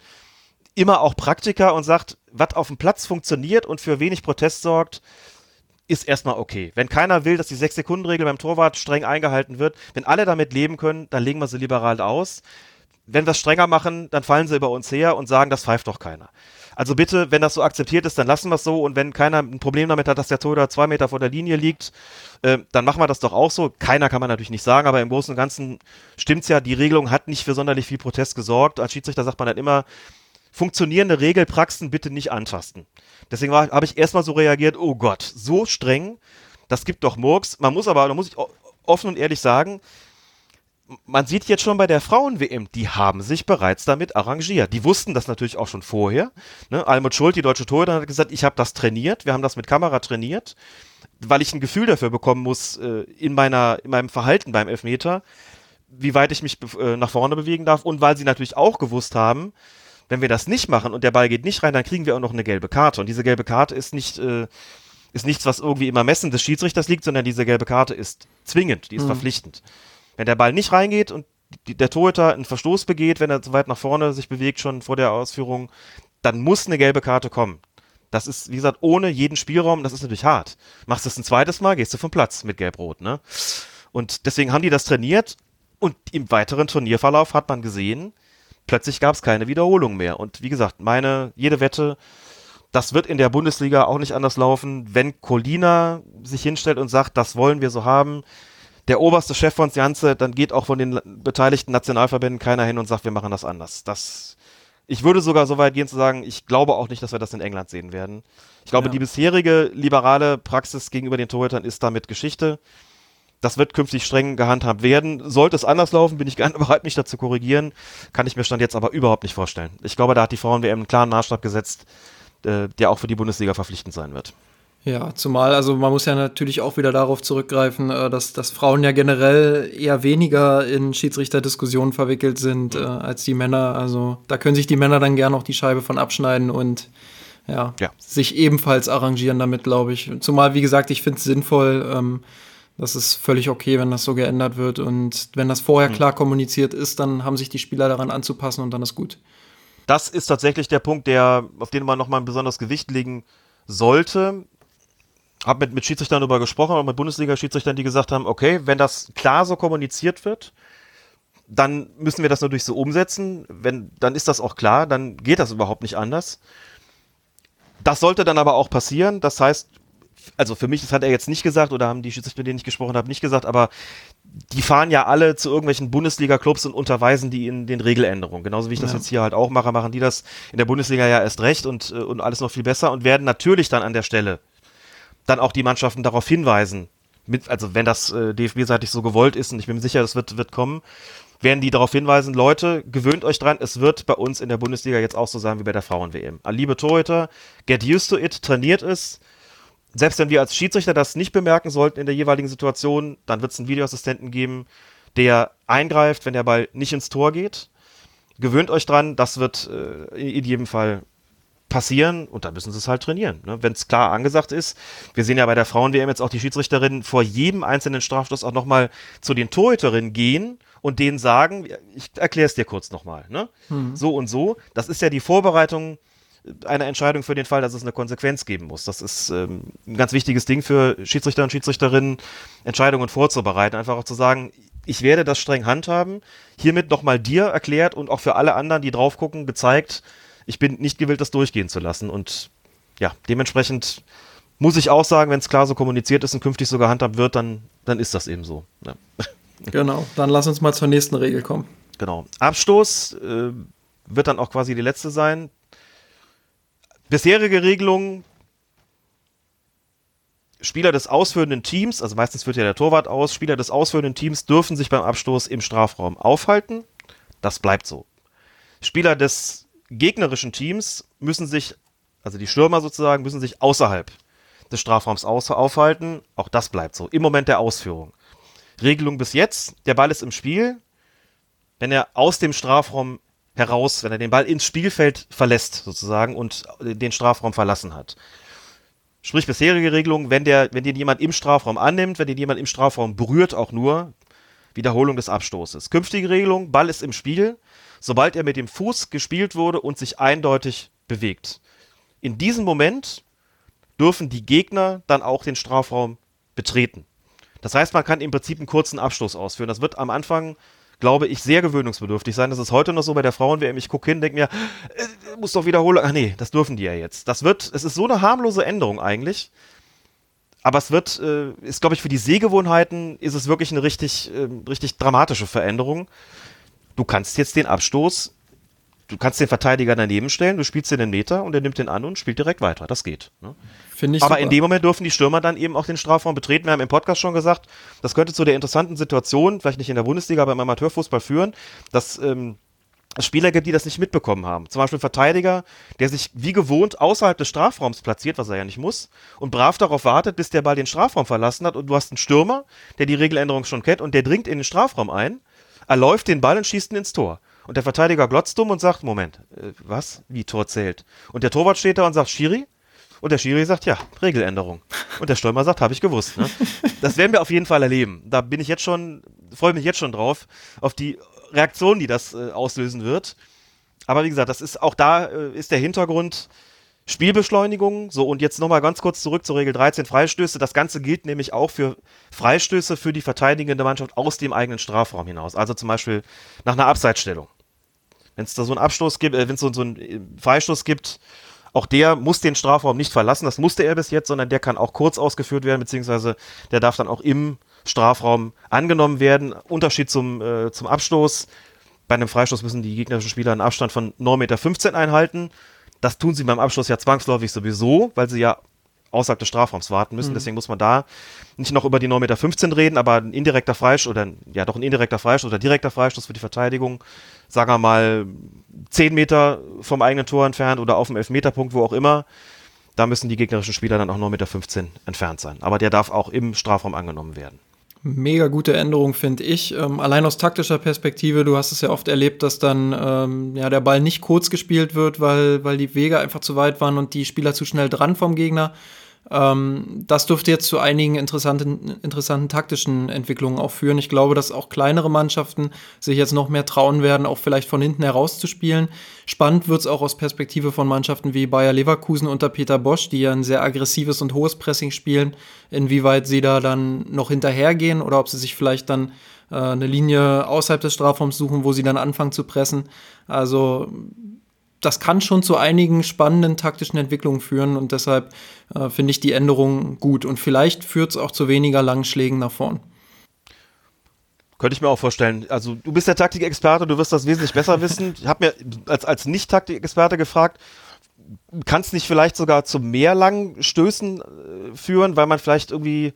Speaker 3: immer auch Praktiker und sagt, was auf dem Platz funktioniert und für wenig Protest sorgt, ist erstmal okay. Wenn keiner will, dass die 6-Sekunden-Regel beim Torwart streng eingehalten wird, wenn alle damit leben können, dann legen wir sie liberal aus. Wenn wir es strenger machen, dann fallen sie über uns her und sagen, das pfeift doch keiner. Also bitte, wenn das so akzeptiert ist, dann lassen wir es so und wenn keiner ein Problem damit hat, dass der Torhüter zwei Meter vor der Linie liegt, äh, dann machen wir das doch auch so. Keiner kann man natürlich nicht sagen, aber im Großen und Ganzen stimmt's ja, die Regelung hat nicht für sonderlich viel Protest gesorgt. Als Schiedsrichter sagt man dann immer, funktionierende Regelpraxen bitte nicht antasten. Deswegen habe ich erstmal so reagiert, oh Gott, so streng, das gibt doch Murks. Man muss aber, da muss ich offen und ehrlich sagen, man sieht jetzt schon bei der Frauen-WM, die haben sich bereits damit arrangiert. Die wussten das natürlich auch schon vorher. Ne? Almut Schuld, die deutsche Torhüterin, hat gesagt, ich habe das trainiert, wir haben das mit Kamera trainiert, weil ich ein Gefühl dafür bekommen muss äh, in, meiner, in meinem Verhalten beim Elfmeter, wie weit ich mich äh, nach vorne bewegen darf und weil sie natürlich auch gewusst haben, wenn wir das nicht machen und der Ball geht nicht rein, dann kriegen wir auch noch eine gelbe Karte. Und diese gelbe Karte ist nicht, äh, ist nichts, was irgendwie im Ermessen des Schiedsrichters liegt, sondern diese gelbe Karte ist zwingend, die ist mhm. verpflichtend. Wenn der Ball nicht reingeht und die, der Torhüter einen Verstoß begeht, wenn er zu weit nach vorne sich bewegt, schon vor der Ausführung, dann muss eine gelbe Karte kommen. Das ist, wie gesagt, ohne jeden Spielraum, das ist natürlich hart. Machst du es ein zweites Mal, gehst du vom Platz mit Gelb-Rot, ne? Und deswegen haben die das trainiert und im weiteren Turnierverlauf hat man gesehen, plötzlich gab es keine Wiederholung mehr. Und wie gesagt, meine, jede Wette, das wird in der Bundesliga auch nicht anders laufen, wenn Colina sich hinstellt und sagt, das wollen wir so haben. Der oberste Chef von Janze, dann geht auch von den beteiligten Nationalverbänden keiner hin und sagt, wir machen das anders. Das, ich würde sogar so weit gehen zu sagen, ich glaube auch nicht, dass wir das in England sehen werden. Ich glaube, ja. die bisherige liberale Praxis gegenüber den Torhütern ist damit Geschichte. Das wird künftig streng gehandhabt werden. Sollte es anders laufen, bin ich gerne bereit, mich dazu korrigieren. Kann ich mir Stand jetzt aber überhaupt nicht vorstellen. Ich glaube, da hat die Frauen-WM einen klaren Maßstab gesetzt, äh, der auch für die Bundesliga verpflichtend sein wird.
Speaker 1: Ja, zumal, also man muss ja natürlich auch wieder darauf zurückgreifen, äh, dass, dass Frauen ja generell eher weniger in Schiedsrichterdiskussionen verwickelt sind mhm. äh, als die Männer. Also da können sich die Männer dann gerne auch die Scheibe von abschneiden und ja, ja. sich ebenfalls arrangieren damit, glaube ich. Zumal, wie gesagt, ich finde es sinnvoll, ähm, das ist völlig okay, wenn das so geändert wird. Und wenn das vorher mhm. klar kommuniziert ist, dann haben sich die Spieler daran anzupassen und dann ist gut.
Speaker 3: Das ist tatsächlich der Punkt, der, auf den man nochmal ein besonderes Gewicht legen sollte. Hab mit, mit Schiedsrichtern darüber gesprochen, auch mit Bundesliga-Schiedsrichtern, die gesagt haben, okay, wenn das klar so kommuniziert wird, dann müssen wir das natürlich so umsetzen. Wenn, dann ist das auch klar, dann geht das überhaupt nicht anders. Das sollte dann aber auch passieren. Das heißt, also für mich, das hat er jetzt nicht gesagt, oder haben die Schiedsrichter, mit denen ich gesprochen habe, nicht gesagt, aber die fahren ja alle zu irgendwelchen Bundesliga-Clubs und unterweisen die in den Regeländerungen. Genauso wie ich das ja. jetzt hier halt auch mache, machen die das in der Bundesliga ja erst recht und, äh, und alles noch viel besser und werden natürlich dann an der Stelle dann auch die Mannschaften darauf hinweisen, mit, also wenn das äh, DFB-seitig so gewollt ist und ich bin mir sicher, das wird, wird kommen, werden die darauf hinweisen, Leute, gewöhnt euch dran, es wird bei uns in der Bundesliga jetzt auch so sein wie bei der Frauen-WM. Liebe Torhüter, get used to it, trainiert es, selbst wenn wir als Schiedsrichter das nicht bemerken sollten in der jeweiligen Situation, dann wird es einen Videoassistenten geben, der eingreift, wenn der Ball nicht ins Tor geht. Gewöhnt euch dran, das wird äh, in jedem Fall passieren und da müssen sie es halt trainieren. Ne? Wenn es klar angesagt ist, wir sehen ja bei der Frauen-WM jetzt auch die Schiedsrichterinnen vor jedem einzelnen Strafstoß auch nochmal zu den Torhüterinnen gehen und denen sagen, ich erkläre es dir kurz nochmal, ne? Mhm. so und so. Das ist ja die Vorbereitung eine Entscheidung für den Fall, dass es eine Konsequenz geben muss. Das ist ähm, ein ganz wichtiges Ding für Schiedsrichter und Schiedsrichterinnen, Entscheidungen vorzubereiten. Einfach auch zu sagen, ich werde das streng handhaben. Hiermit nochmal dir erklärt und auch für alle anderen, die drauf gucken, gezeigt, ich bin nicht gewillt, das durchgehen zu lassen. Und ja, dementsprechend muss ich auch sagen, wenn es klar so kommuniziert ist und künftig sogar handhabt wird, dann, dann ist das eben so. Ja.
Speaker 1: Genau, dann lass uns mal zur nächsten Regel kommen.
Speaker 3: Genau. Abstoß äh, wird dann auch quasi die letzte sein. Bisherige Regelung, Spieler des ausführenden Teams, also meistens führt ja der Torwart aus, Spieler des ausführenden Teams dürfen sich beim Abstoß im Strafraum aufhalten. Das bleibt so. Spieler des gegnerischen Teams müssen sich, also die Stürmer sozusagen, müssen sich außerhalb des Strafraums aufhalten. Auch das bleibt so. Im Moment der Ausführung. Regelung bis jetzt, der Ball ist im Spiel. Wenn er aus dem Strafraum heraus, wenn er den Ball ins Spielfeld verlässt, sozusagen, und den Strafraum verlassen hat. Sprich, bisherige Regelung, wenn, der, wenn den jemand im Strafraum annimmt, wenn den jemand im Strafraum berührt, auch nur, Wiederholung des Abstoßes. Künftige Regelung, Ball ist im Spiel, sobald er mit dem Fuß gespielt wurde und sich eindeutig bewegt. In diesem Moment dürfen die Gegner dann auch den Strafraum betreten. Das heißt, man kann im Prinzip einen kurzen Abstoß ausführen. Das wird am Anfang glaube ich, sehr gewöhnungsbedürftig sein. Das ist heute noch so bei der Frauen-WM. Ich gucke hin, denke mir, äh, muss doch wiederholen. Ach nee, das dürfen die ja jetzt. Das wird, es ist so eine harmlose Änderung eigentlich. Aber es wird, äh, ist, glaube ich, für die Sehgewohnheiten ist es wirklich eine richtig, äh, richtig dramatische Veränderung. Du kannst jetzt den Abstoß du kannst den Verteidiger daneben stellen, du spielst den Meter und er nimmt den an und spielt direkt weiter. Das geht. Ne? Finde ich Aber super. in dem Moment dürfen die Stürmer dann eben auch den Strafraum betreten. Wir haben im Podcast schon gesagt, das könnte zu der interessanten Situation, vielleicht nicht in der Bundesliga, aber im Amateurfußball führen, dass ähm, es Spieler gibt, die das nicht mitbekommen haben. Zum Beispiel ein Verteidiger, der sich wie gewohnt außerhalb des Strafraums platziert, was er ja nicht muss, und brav darauf wartet, bis der Ball den Strafraum verlassen hat und du hast einen Stürmer, der die Regeländerung schon kennt und der dringt in den Strafraum ein, er läuft den Ball und schießt ihn ins Tor. Und der Verteidiger glotzt dumm und sagt, Moment, äh, was? Wie Tor zählt? Und der Torwart steht da und sagt, Schiri? Und der Schiri sagt, ja, Regeländerung. Und der Stürmer sagt, habe ich gewusst. Ne? Das werden wir auf jeden Fall erleben. Da bin ich jetzt schon, freue mich jetzt schon drauf, auf die Reaktion, die das äh, auslösen wird. Aber wie gesagt, das ist auch da äh, ist der Hintergrund Spielbeschleunigung. So, und jetzt nochmal ganz kurz zurück zur Regel 13 Freistöße. Das Ganze gilt nämlich auch für Freistöße für die verteidigende Mannschaft aus dem eigenen Strafraum hinaus. Also zum Beispiel nach einer Abseitsstellung. Wenn es da so einen Abstoß gibt, äh, wenn es so, so einen äh, Freistoß gibt, auch der muss den Strafraum nicht verlassen. Das musste er bis jetzt, sondern der kann auch kurz ausgeführt werden, beziehungsweise der darf dann auch im Strafraum angenommen werden. Unterschied zum, äh, zum Abstoß. Bei einem Freistoß müssen die gegnerischen Spieler einen Abstand von 9,15 Meter einhalten. Das tun sie beim Abschluss ja zwangsläufig sowieso, weil sie ja außerhalb des Strafraums warten müssen. Mhm. Deswegen muss man da nicht noch über die 9,15 Meter reden, aber ein indirekter Freistoß oder ja doch ein indirekter Freistoß oder direkter Freistoß für die Verteidigung, sagen wir mal 10 Meter vom eigenen Tor entfernt oder auf dem Elfmeterpunkt, wo auch immer, da müssen die gegnerischen Spieler dann auch 9,15 Meter entfernt sein. Aber der darf auch im Strafraum angenommen werden.
Speaker 1: Mega gute Änderung, finde ich. Ähm, allein aus taktischer Perspektive, du hast es ja oft erlebt, dass dann ähm, ja, der Ball nicht kurz gespielt wird, weil, weil die Wege einfach zu weit waren und die Spieler zu schnell dran vom Gegner. Ähm, das dürfte jetzt zu einigen interessanten, interessanten taktischen Entwicklungen auch führen. Ich glaube, dass auch kleinere Mannschaften sich jetzt noch mehr trauen werden, auch vielleicht von hinten heraus zu spielen. Spannend wird es auch aus Perspektive von Mannschaften wie Bayer Leverkusen unter Peter Bosch, die ja ein sehr aggressives und hohes Pressing spielen, inwieweit sie da dann noch hinterhergehen oder ob sie sich vielleicht dann äh, eine Linie außerhalb des Strafraums suchen, wo sie dann anfangen zu pressen. Also das kann schon zu einigen spannenden taktischen Entwicklungen führen und deshalb äh, finde ich die Änderung gut. Und vielleicht führt es auch zu weniger langen Schlägen nach vorn.
Speaker 3: Könnte ich mir auch vorstellen. Also du bist der Taktikexperte, du wirst das wesentlich besser wissen. Ich habe mir als, als Nicht-Taktikexperte gefragt, kann es nicht vielleicht sogar zu mehr langen Stößen äh, führen, weil man vielleicht irgendwie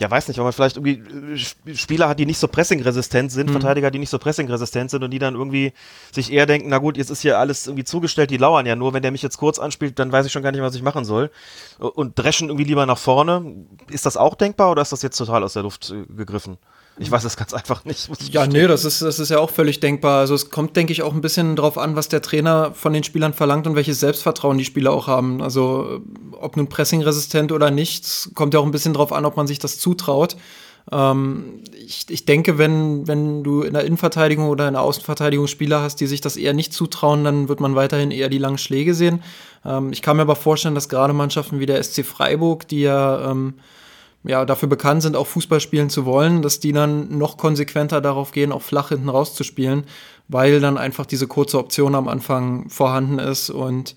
Speaker 3: ja, weiß nicht, weil man vielleicht irgendwie äh, Spieler hat, die nicht so pressingresistent sind, mhm. Verteidiger, die nicht so pressingresistent sind und die dann irgendwie sich eher denken, na gut, jetzt ist hier alles irgendwie zugestellt, die lauern ja nur, wenn der mich jetzt kurz anspielt, dann weiß ich schon gar nicht, was ich machen soll. Und dreschen irgendwie lieber nach vorne. Ist das auch denkbar oder ist das jetzt total aus der Luft äh, gegriffen? Ich weiß es ganz einfach nicht.
Speaker 1: Ja, nee, das ist, das ist ja auch völlig denkbar. Also es kommt, denke ich, auch ein bisschen drauf an, was der Trainer von den Spielern verlangt und welches Selbstvertrauen die Spieler auch haben. Also ob nun pressingresistent oder nicht, kommt ja auch ein bisschen drauf an, ob man sich das zutraut. Ähm, ich, ich denke, wenn, wenn du in der Innenverteidigung oder in der Außenverteidigung Spieler hast, die sich das eher nicht zutrauen, dann wird man weiterhin eher die langen Schläge sehen. Ähm, ich kann mir aber vorstellen, dass gerade Mannschaften wie der SC Freiburg, die ja ähm, ja, dafür bekannt sind, auch Fußball spielen zu wollen, dass die dann noch konsequenter darauf gehen, auch flach hinten rauszuspielen, weil dann einfach diese kurze Option am Anfang vorhanden ist. Und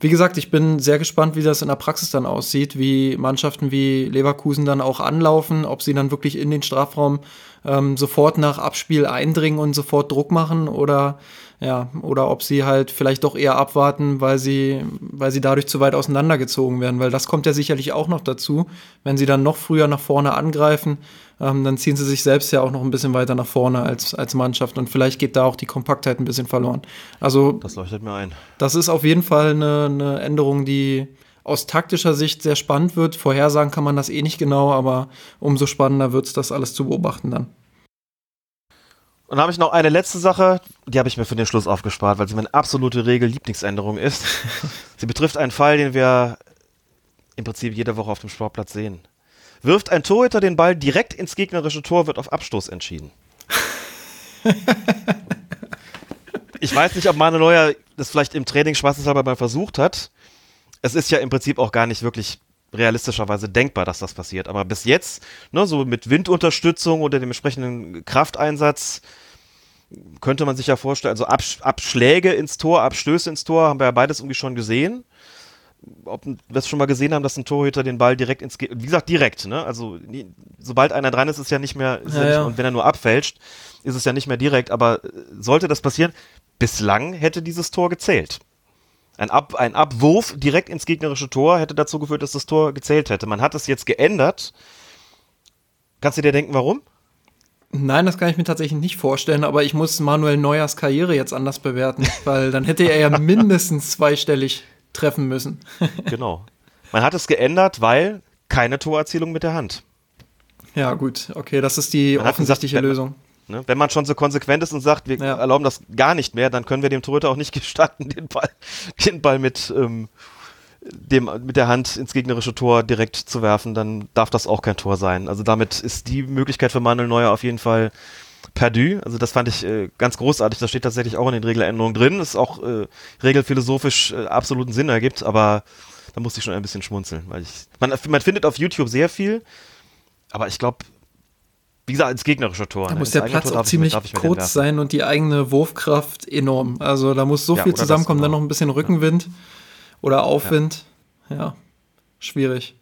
Speaker 1: wie gesagt, ich bin sehr gespannt, wie das in der Praxis dann aussieht, wie Mannschaften wie Leverkusen dann auch anlaufen, ob sie dann wirklich in den Strafraum ähm, sofort nach Abspiel eindringen und sofort Druck machen oder ja, oder ob sie halt vielleicht doch eher abwarten, weil sie, weil sie dadurch zu weit auseinandergezogen werden, weil das kommt ja sicherlich auch noch dazu. Wenn sie dann noch früher nach vorne angreifen, ähm, dann ziehen sie sich selbst ja auch noch ein bisschen weiter nach vorne als, als Mannschaft und vielleicht geht da auch die Kompaktheit ein bisschen verloren. Also,
Speaker 3: das leuchtet mir ein.
Speaker 1: Das ist auf jeden Fall eine, eine Änderung, die aus taktischer Sicht sehr spannend wird. Vorhersagen kann man das eh nicht genau, aber umso spannender wird es, das alles zu beobachten dann.
Speaker 3: Und dann habe ich noch eine letzte Sache, die habe ich mir für den Schluss aufgespart, weil sie meine absolute Regel-Lieblingsänderung ist. sie betrifft einen Fall, den wir im Prinzip jede Woche auf dem Sportplatz sehen. Wirft ein Torhüter den Ball direkt ins gegnerische Tor, wird auf Abstoß entschieden. ich weiß nicht, ob Manuel Neuer das vielleicht im Training spaßeshalber mal versucht hat. Es ist ja im Prinzip auch gar nicht wirklich realistischerweise denkbar, dass das passiert. Aber bis jetzt, ne, so mit Windunterstützung oder dem entsprechenden Krafteinsatz, könnte man sich ja vorstellen, also Absch Abschläge ins Tor, Abstöße ins Tor, haben wir ja beides irgendwie schon gesehen. Ob wir es schon mal gesehen haben, dass ein Torhüter den Ball direkt ins, Ge wie gesagt, direkt, ne? Also, nie, sobald einer dran ist, ist es ja nicht mehr, ja, ja nicht, und wenn er nur abfälscht, ist es ja nicht mehr direkt. Aber sollte das passieren, bislang hätte dieses Tor gezählt. Ein, Ab, ein Abwurf direkt ins gegnerische Tor hätte dazu geführt, dass das Tor gezählt hätte. Man hat es jetzt geändert. Kannst du dir denken, warum?
Speaker 1: Nein, das kann ich mir tatsächlich nicht vorstellen, aber ich muss Manuel Neuers Karriere jetzt anders bewerten, weil dann hätte er ja mindestens zweistellig treffen müssen.
Speaker 3: genau. Man hat es geändert, weil keine Torerzielung mit der Hand.
Speaker 1: Ja, gut, okay, das ist die Man offensichtliche gesagt, Lösung.
Speaker 3: Ne? Wenn man schon so konsequent ist und sagt, wir ja. erlauben das gar nicht mehr, dann können wir dem Torhüter auch nicht gestatten, den Ball, den Ball mit, ähm, dem, mit der Hand ins gegnerische Tor direkt zu werfen, dann darf das auch kein Tor sein. Also damit ist die Möglichkeit für Manuel Neuer auf jeden Fall perdu. Also das fand ich äh, ganz großartig. Das steht tatsächlich auch in den Regeländerungen drin. Das ist auch äh, regelphilosophisch äh, absoluten Sinn ergibt, aber da musste ich schon ein bisschen schmunzeln, weil ich man, man findet auf YouTube sehr viel, aber ich glaube, wie gesagt, ins gegnerische Tor.
Speaker 1: Da
Speaker 3: ne?
Speaker 1: muss der Platz
Speaker 3: eigene
Speaker 1: auch ziemlich
Speaker 3: mit-
Speaker 1: kurz sein und die eigene Wurfkraft enorm. Also da muss so
Speaker 3: Ja,
Speaker 1: viel zusammenkommen, dann
Speaker 3: genau.
Speaker 1: noch ein bisschen Rückenwind oder Aufwind. Ja. schwierig.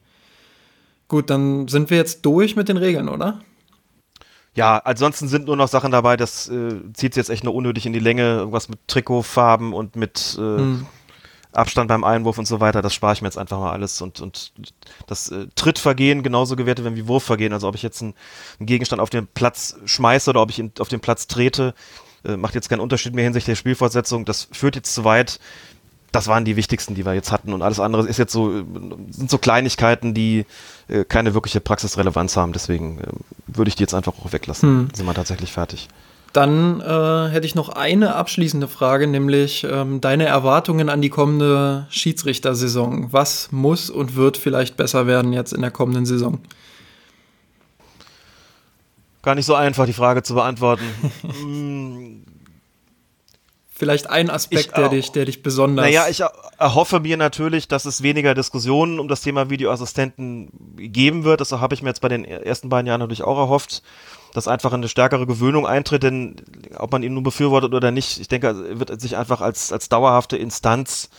Speaker 1: Gut, dann sind wir jetzt durch mit den Regeln, oder?
Speaker 3: Ja, ansonsten sind nur noch Sachen dabei, das äh, zieht jetzt echt nur unnötig in die Länge. Irgendwas mit Trikotfarben und mit äh,
Speaker 1: Hm.
Speaker 3: Abstand beim Einwurf und so weiter. Das spare ich mir jetzt einfach mal alles. Und, und das äh, Trittvergehen genauso gewertet werden wie Wurfvergehen. Also ob ich jetzt einen, einen Gegenstand auf den Platz schmeiße oder ob ich ihn auf den Platz trete, äh, macht jetzt keinen Unterschied mehr hinsichtlich der Spielfortsetzung. Das führt jetzt zu weit. Das waren die wichtigsten, die wir jetzt hatten. Und alles andere ist jetzt so, sind so Kleinigkeiten, die äh, keine wirkliche Praxisrelevanz haben. Deswegen äh, würde ich die jetzt einfach auch weglassen.
Speaker 1: Hm.
Speaker 3: Sind wir tatsächlich fertig.
Speaker 1: Dann äh, hätte ich noch eine abschließende Frage, nämlich ähm, deine Erwartungen an die kommende Schiedsrichtersaison. Was muss und wird vielleicht besser werden jetzt in der kommenden Saison?
Speaker 3: Gar nicht so einfach, die Frage zu beantworten. Mm,
Speaker 1: Vielleicht ein Aspekt,
Speaker 3: Ich
Speaker 1: der dich, der dich besonders.
Speaker 3: Naja, ich er- erhoffe mir natürlich, dass es weniger Diskussionen um das Thema Videoassistenten geben wird. Das habe ich mir jetzt bei den ersten beiden Jahren natürlich auch erhofft, dass einfach eine stärkere Gewöhnung eintritt, denn ob man ihn nun befürwortet oder nicht, ich denke, er wird sich einfach als, als dauerhafte Instanz,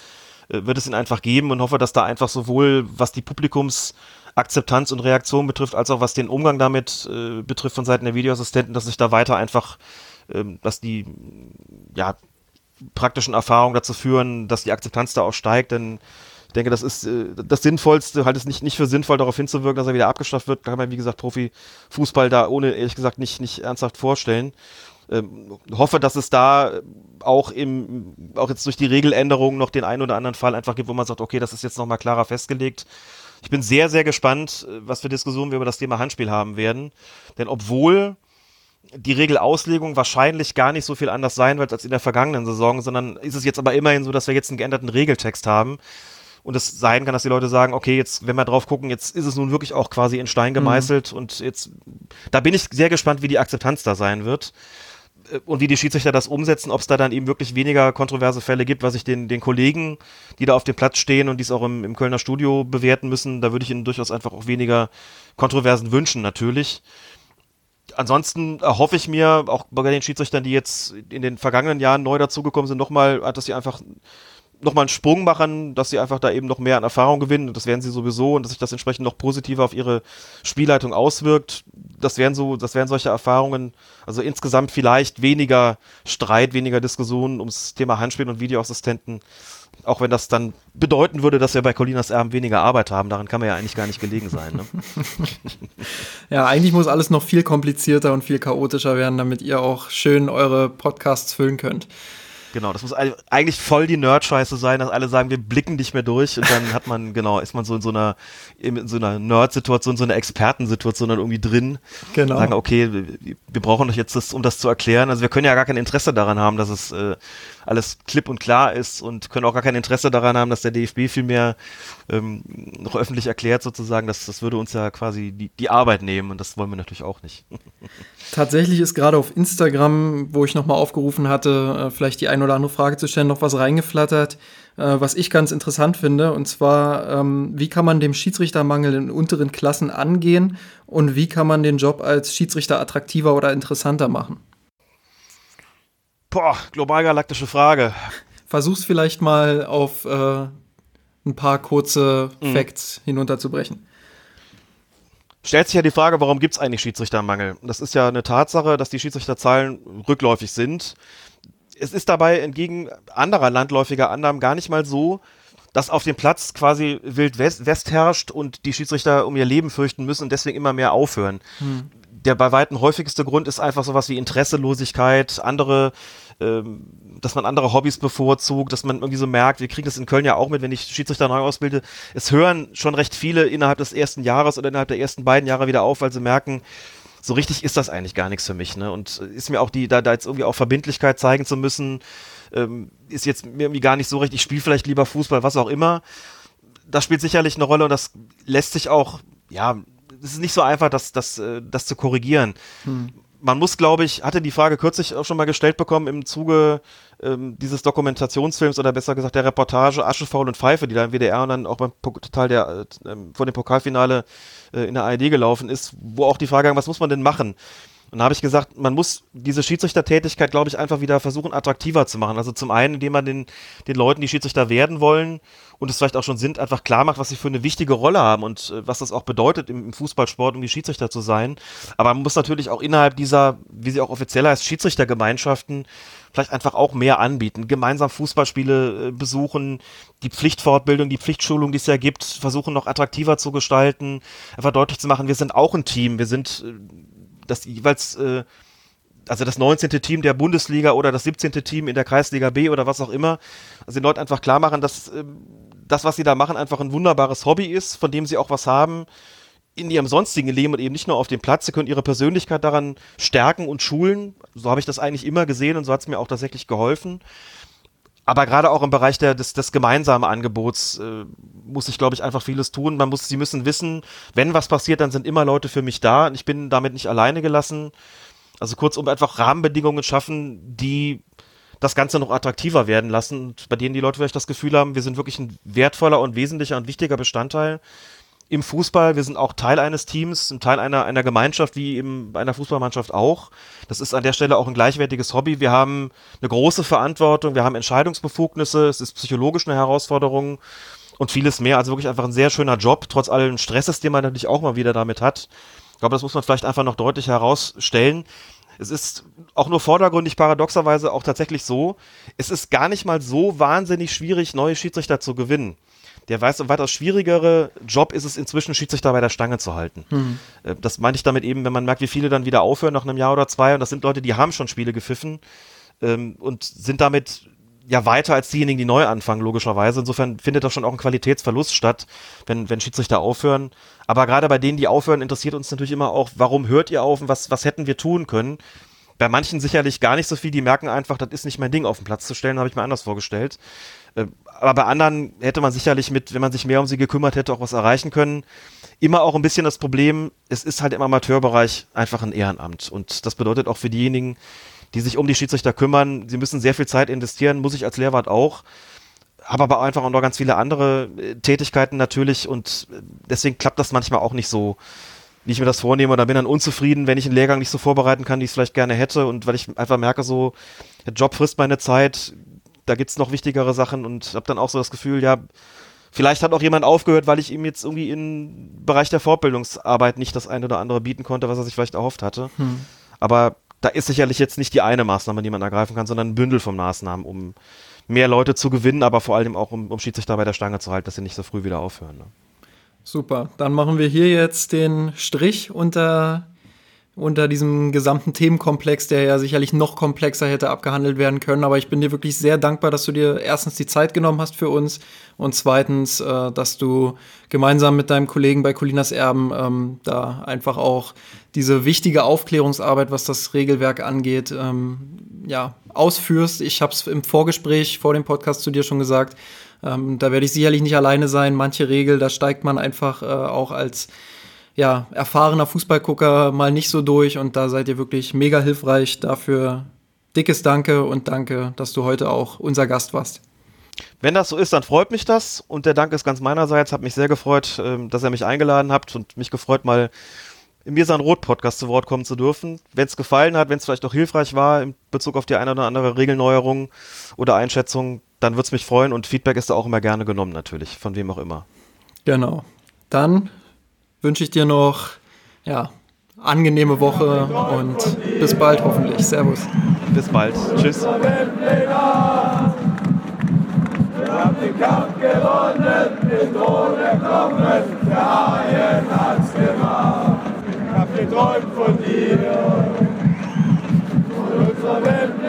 Speaker 3: äh, wird es ihn einfach geben und hoffe, dass da einfach sowohl, was die Publikumsakzeptanz und Reaktion betrifft, als auch was den Umgang damit äh, betrifft von Seiten der Videoassistenten, dass sich da weiter einfach, ähm, dass die, ja, praktischen Erfahrungen dazu führen, dass die Akzeptanz da auch steigt, denn ich denke, das ist äh, das Sinnvollste, halt es nicht, nicht für sinnvoll darauf hinzuwirken, dass er wieder abgeschafft wird, kann man, wie gesagt, Profifußball da ohne, ehrlich gesagt, nicht, nicht ernsthaft vorstellen. Ähm, hoffe, dass es da auch im, auch jetzt durch die Regeländerung noch den einen oder anderen Fall einfach gibt, wo man sagt, okay, das ist jetzt nochmal klarer festgelegt. Ich bin sehr, sehr gespannt, äh, was für Diskussionen wir über das Thema Handspiel haben werden. Denn obwohl die Regelauslegung wahrscheinlich gar nicht so viel anders sein wird als in der vergangenen Saison, sondern ist es jetzt aber immerhin so, dass wir jetzt einen geänderten Regeltext haben und es sein kann, dass die Leute sagen, okay, jetzt, wenn wir drauf gucken, jetzt ist es nun wirklich auch quasi in Stein gemeißelt und jetzt, da bin ich sehr gespannt, wie die Akzeptanz da sein wird äh, und wie die Schiedsrichter das umsetzen, ob es da dann eben wirklich weniger kontroverse Fälle gibt, was ich den, den Kollegen, die da auf dem Platz stehen und dies auch im, im Kölner Studio bewerten müssen, da würde ich ihnen durchaus einfach auch weniger Kontroversen wünschen, natürlich. Ansonsten erhoffe ich mir, auch bei den Schiedsrichtern, die jetzt in den vergangenen Jahren neu dazugekommen sind, nochmal, dass sie einfach nochmal einen Sprung machen, dass sie einfach da eben noch mehr an Erfahrung gewinnen. Und das werden sie sowieso und dass sich das entsprechend noch positiver auf ihre Spielleitung auswirkt. Das wären so, das wären solche Erfahrungen. Also insgesamt vielleicht weniger Streit, weniger Diskussionen ums Thema Handspiel und Videoassistenten. Auch wenn das dann bedeuten würde, dass wir bei Colinas Erben weniger Arbeit haben. Daran kann man ja eigentlich gar nicht gelegen sein. Ne?
Speaker 1: Ja, eigentlich muss alles noch viel komplizierter und viel chaotischer werden, damit ihr auch schön eure Podcasts füllen könnt.
Speaker 3: Genau, das muss ei- eigentlich voll die Nerd-Scheiße sein, dass alle sagen, wir blicken nicht mehr durch und dann hat man, genau, ist man so in so einer, in so einer Nerd-Situation, so einer Expertensituation dann irgendwie drin.
Speaker 1: Genau.
Speaker 3: Sagen, okay, wir, brauchen euch jetzt das, um das zu erklären. Also wir können ja gar kein Interesse daran haben, dass es äh, alles klipp und klar ist und können auch gar kein Interesse daran haben, dass der DFB viel mehr ähm, noch öffentlich erklärt sozusagen. Das, das würde uns ja quasi die, die Arbeit nehmen und das wollen wir natürlich auch nicht.
Speaker 1: Tatsächlich ist gerade auf Instagram, wo ich nochmal aufgerufen hatte, äh, vielleicht die ein oder andere Frage zu stellen, noch was reingeflattert, äh, was ich ganz interessant finde. Und zwar, ähm, wie kann man dem Schiedsrichtermangel in unteren Klassen angehen und wie kann man den Job als Schiedsrichter attraktiver oder interessanter machen?
Speaker 3: Boah, globalgalaktische Frage.
Speaker 1: Versuch's vielleicht mal auf äh, ein paar kurze Facts hinunterzubrechen.
Speaker 3: stellt sich ja die Frage, warum gibt es eigentlich Schiedsrichtermangel? Das ist ja eine Tatsache, dass die Schiedsrichterzahlen rückläufig sind. Es ist dabei entgegen anderer landläufiger Annahmen gar nicht mal so, dass auf dem Platz quasi Wild West, West herrscht und die Schiedsrichter um ihr Leben fürchten müssen und deswegen immer mehr aufhören. Der bei weitem häufigste Grund ist einfach sowas wie Interesselosigkeit, andere, ähm, dass man andere Hobbys bevorzugt, dass man irgendwie so merkt, wir kriegen das in Köln ja auch mit, wenn ich Schiedsrichter neu ausbilde, es hören schon recht viele innerhalb des ersten Jahres oder innerhalb der ersten beiden Jahre wieder auf, weil sie merken, so richtig ist das eigentlich gar nichts für mich, ne? Und ist mir auch die, da, da jetzt irgendwie auch Verbindlichkeit zeigen zu müssen, ähm, ist jetzt mir irgendwie gar nicht so recht, ich spiele vielleicht lieber Fußball, was auch immer. Das spielt sicherlich eine Rolle und das lässt sich auch, ja, es ist nicht so einfach, das, das, äh, das zu korrigieren. Man muss, glaube ich, hatte die Frage kürzlich auch schon mal gestellt bekommen im Zuge ähm, dieses Dokumentationsfilms oder besser gesagt der Reportage Aschefaul und Pfeife, die da im WDR und dann auch beim Teil der äh, vor dem Pokalfinale äh, in der ARD gelaufen ist, wo auch die Frage was muss man denn machen? Und da habe ich gesagt, man muss diese Schiedsrichtertätigkeit, glaube ich, einfach wieder versuchen, attraktiver zu machen. Also zum einen, indem man den, den Leuten, die Schiedsrichter werden wollen und es vielleicht auch schon sind, einfach klar macht, was sie für eine wichtige Rolle haben und äh, was das auch bedeutet im, im Fußballsport, um die Schiedsrichter zu sein. Aber man muss natürlich auch innerhalb dieser, wie sie auch offiziell heißt, Schiedsrichtergemeinschaften vielleicht einfach auch mehr anbieten. Gemeinsam Fußballspiele äh, besuchen, die Pflichtfortbildung, die Pflichtschulung, die es ja gibt, versuchen noch attraktiver zu gestalten, einfach deutlich zu machen, wir sind auch ein Team, wir sind äh, das jeweils, äh, also das 19. Team der Bundesliga oder das 17. Team in der Kreisliga B oder was auch immer, also den Leuten einfach klar machen, dass äh, das, was sie da machen, einfach ein wunderbares Hobby ist, von dem sie auch was haben in ihrem sonstigen Leben und eben nicht nur auf dem Platz. Sie können ihre Persönlichkeit daran stärken und schulen. So habe ich das eigentlich immer gesehen und so hat es mir auch tatsächlich geholfen. Aber gerade auch im Bereich der, des, des gemeinsamen Angebots äh, muss ich, glaube ich, einfach vieles tun. Man muss, sie müssen wissen, wenn was passiert, dann sind immer Leute für mich da und ich bin damit nicht alleine gelassen. Also kurzum einfach Rahmenbedingungen schaffen, die das Ganze noch attraktiver werden lassen und bei denen die Leute vielleicht das Gefühl haben, wir sind wirklich ein wertvoller und wesentlicher und wichtiger Bestandteil im Fußball. Wir sind auch Teil eines Teams, ein Teil einer, einer Gemeinschaft, wie eben einer Fußballmannschaft auch. Das ist an der Stelle auch ein gleichwertiges Hobby. Wir haben eine große Verantwortung, wir haben Entscheidungsbefugnisse, es ist psychologisch eine Herausforderung und vieles mehr. Also wirklich einfach ein sehr schöner Job, trotz allen Stresses, den man natürlich auch mal wieder damit hat. Ich glaube, das muss man vielleicht einfach noch deutlich herausstellen. Es ist auch nur vordergründig paradoxerweise auch tatsächlich so, es ist gar nicht mal so wahnsinnig schwierig, neue Schiedsrichter zu gewinnen der weiß, ein weitaus schwierigere Job ist es inzwischen, Schiedsrichter bei der Stange zu halten. Mhm. Das meine ich damit eben, wenn man merkt, wie viele dann wieder aufhören nach einem Jahr oder zwei. Und das sind Leute, die haben schon Spiele gepfiffen ähm, und sind damit ja weiter als diejenigen, die neu anfangen, logischerweise. Insofern findet da schon auch ein Qualitätsverlust statt, wenn, wenn Schiedsrichter aufhören. Aber gerade bei denen, die aufhören, interessiert uns natürlich immer auch, warum hört ihr auf und was, was hätten wir tun können? Bei manchen sicherlich gar nicht so viel, die merken einfach, das ist nicht mein Ding auf den Platz zu stellen, habe ich mir anders vorgestellt. Äh, aber bei anderen hätte man sicherlich mit, wenn man sich mehr um sie gekümmert hätte, auch was erreichen können. Immer auch ein bisschen das Problem, es ist halt im Amateurbereich einfach ein Ehrenamt. Und das bedeutet auch für diejenigen, die sich um die Schiedsrichter kümmern, sie müssen sehr viel Zeit investieren, muss ich als Lehrwart auch. Habe aber einfach auch noch ganz viele andere äh, Tätigkeiten natürlich und äh, deswegen klappt das manchmal auch nicht so, wie ich mir das vornehme oder bin dann unzufrieden, wenn ich einen Lehrgang nicht so vorbereiten kann, wie ich es vielleicht gerne hätte und weil ich einfach merke so, der Job frisst meine Zeit, da gibt es noch wichtigere Sachen und habe dann auch so das Gefühl, ja, vielleicht hat auch jemand aufgehört, weil ich ihm jetzt irgendwie im Bereich der Fortbildungsarbeit nicht das eine oder andere bieten konnte, was er sich vielleicht erhofft hatte. Hm. Aber da ist sicherlich jetzt nicht die eine Maßnahme, die man ergreifen kann, sondern ein Bündel von Maßnahmen, um mehr Leute zu gewinnen, aber vor allem auch, um, um Schiedsrichter bei der Stange zu halten, dass sie nicht so früh wieder aufhören. Ne?
Speaker 1: Super, dann machen wir hier jetzt den Strich unter unter diesem gesamten Themenkomplex, der ja sicherlich noch komplexer hätte abgehandelt werden können. Aber ich bin dir wirklich sehr dankbar, dass du dir erstens die Zeit genommen hast für uns und zweitens, äh, dass du gemeinsam mit deinem Kollegen bei Colinas Erben ähm, da einfach auch diese wichtige Aufklärungsarbeit, was das Regelwerk angeht, ähm, ja, ausführst. Ich habe es im Vorgespräch vor dem Podcast zu dir schon gesagt. Ähm, da werde ich sicherlich nicht alleine sein. Manche Regel, da steigt man einfach äh, auch als ja, erfahrener Fußballgucker mal nicht so durch und da seid ihr wirklich mega hilfreich. Dafür dickes Danke und danke, dass du heute auch unser Gast warst.
Speaker 3: Wenn das so ist, dann freut mich das und der Dank ist ganz meinerseits. Hat mich sehr gefreut, ähm, dass ihr mich eingeladen habt und mich gefreut, mal im Mirsan Rot Podcast zu Wort kommen zu dürfen. Wenn es gefallen hat, wenn es vielleicht auch hilfreich war in Bezug auf die eine oder andere Regelneuerung oder Einschätzung, dann würde es mich freuen und Feedback ist da auch immer gerne genommen natürlich, von wem auch immer.
Speaker 1: Genau. Dann wünsche ich dir noch ja, angenehme Woche und bis bald hoffentlich. Servus.
Speaker 3: Bis bald. Tschüss. Wir
Speaker 4: haben den Kampf gewonnen, den Drohne kommen, der Haien hat's gemacht. Ich hab geträumt von dir, von unserer Wembley-Nacht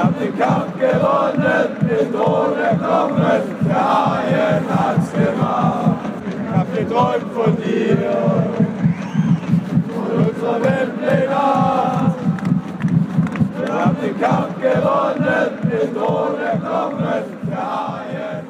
Speaker 4: haben den Kampf gewonnen, den ohne Knochen, der Haien hat's gemacht. Ich hab geträumt von dir
Speaker 3: und unserer Welt Nacht. Wir haben den Kampf gewonnen, den ohne Knochen, der Haien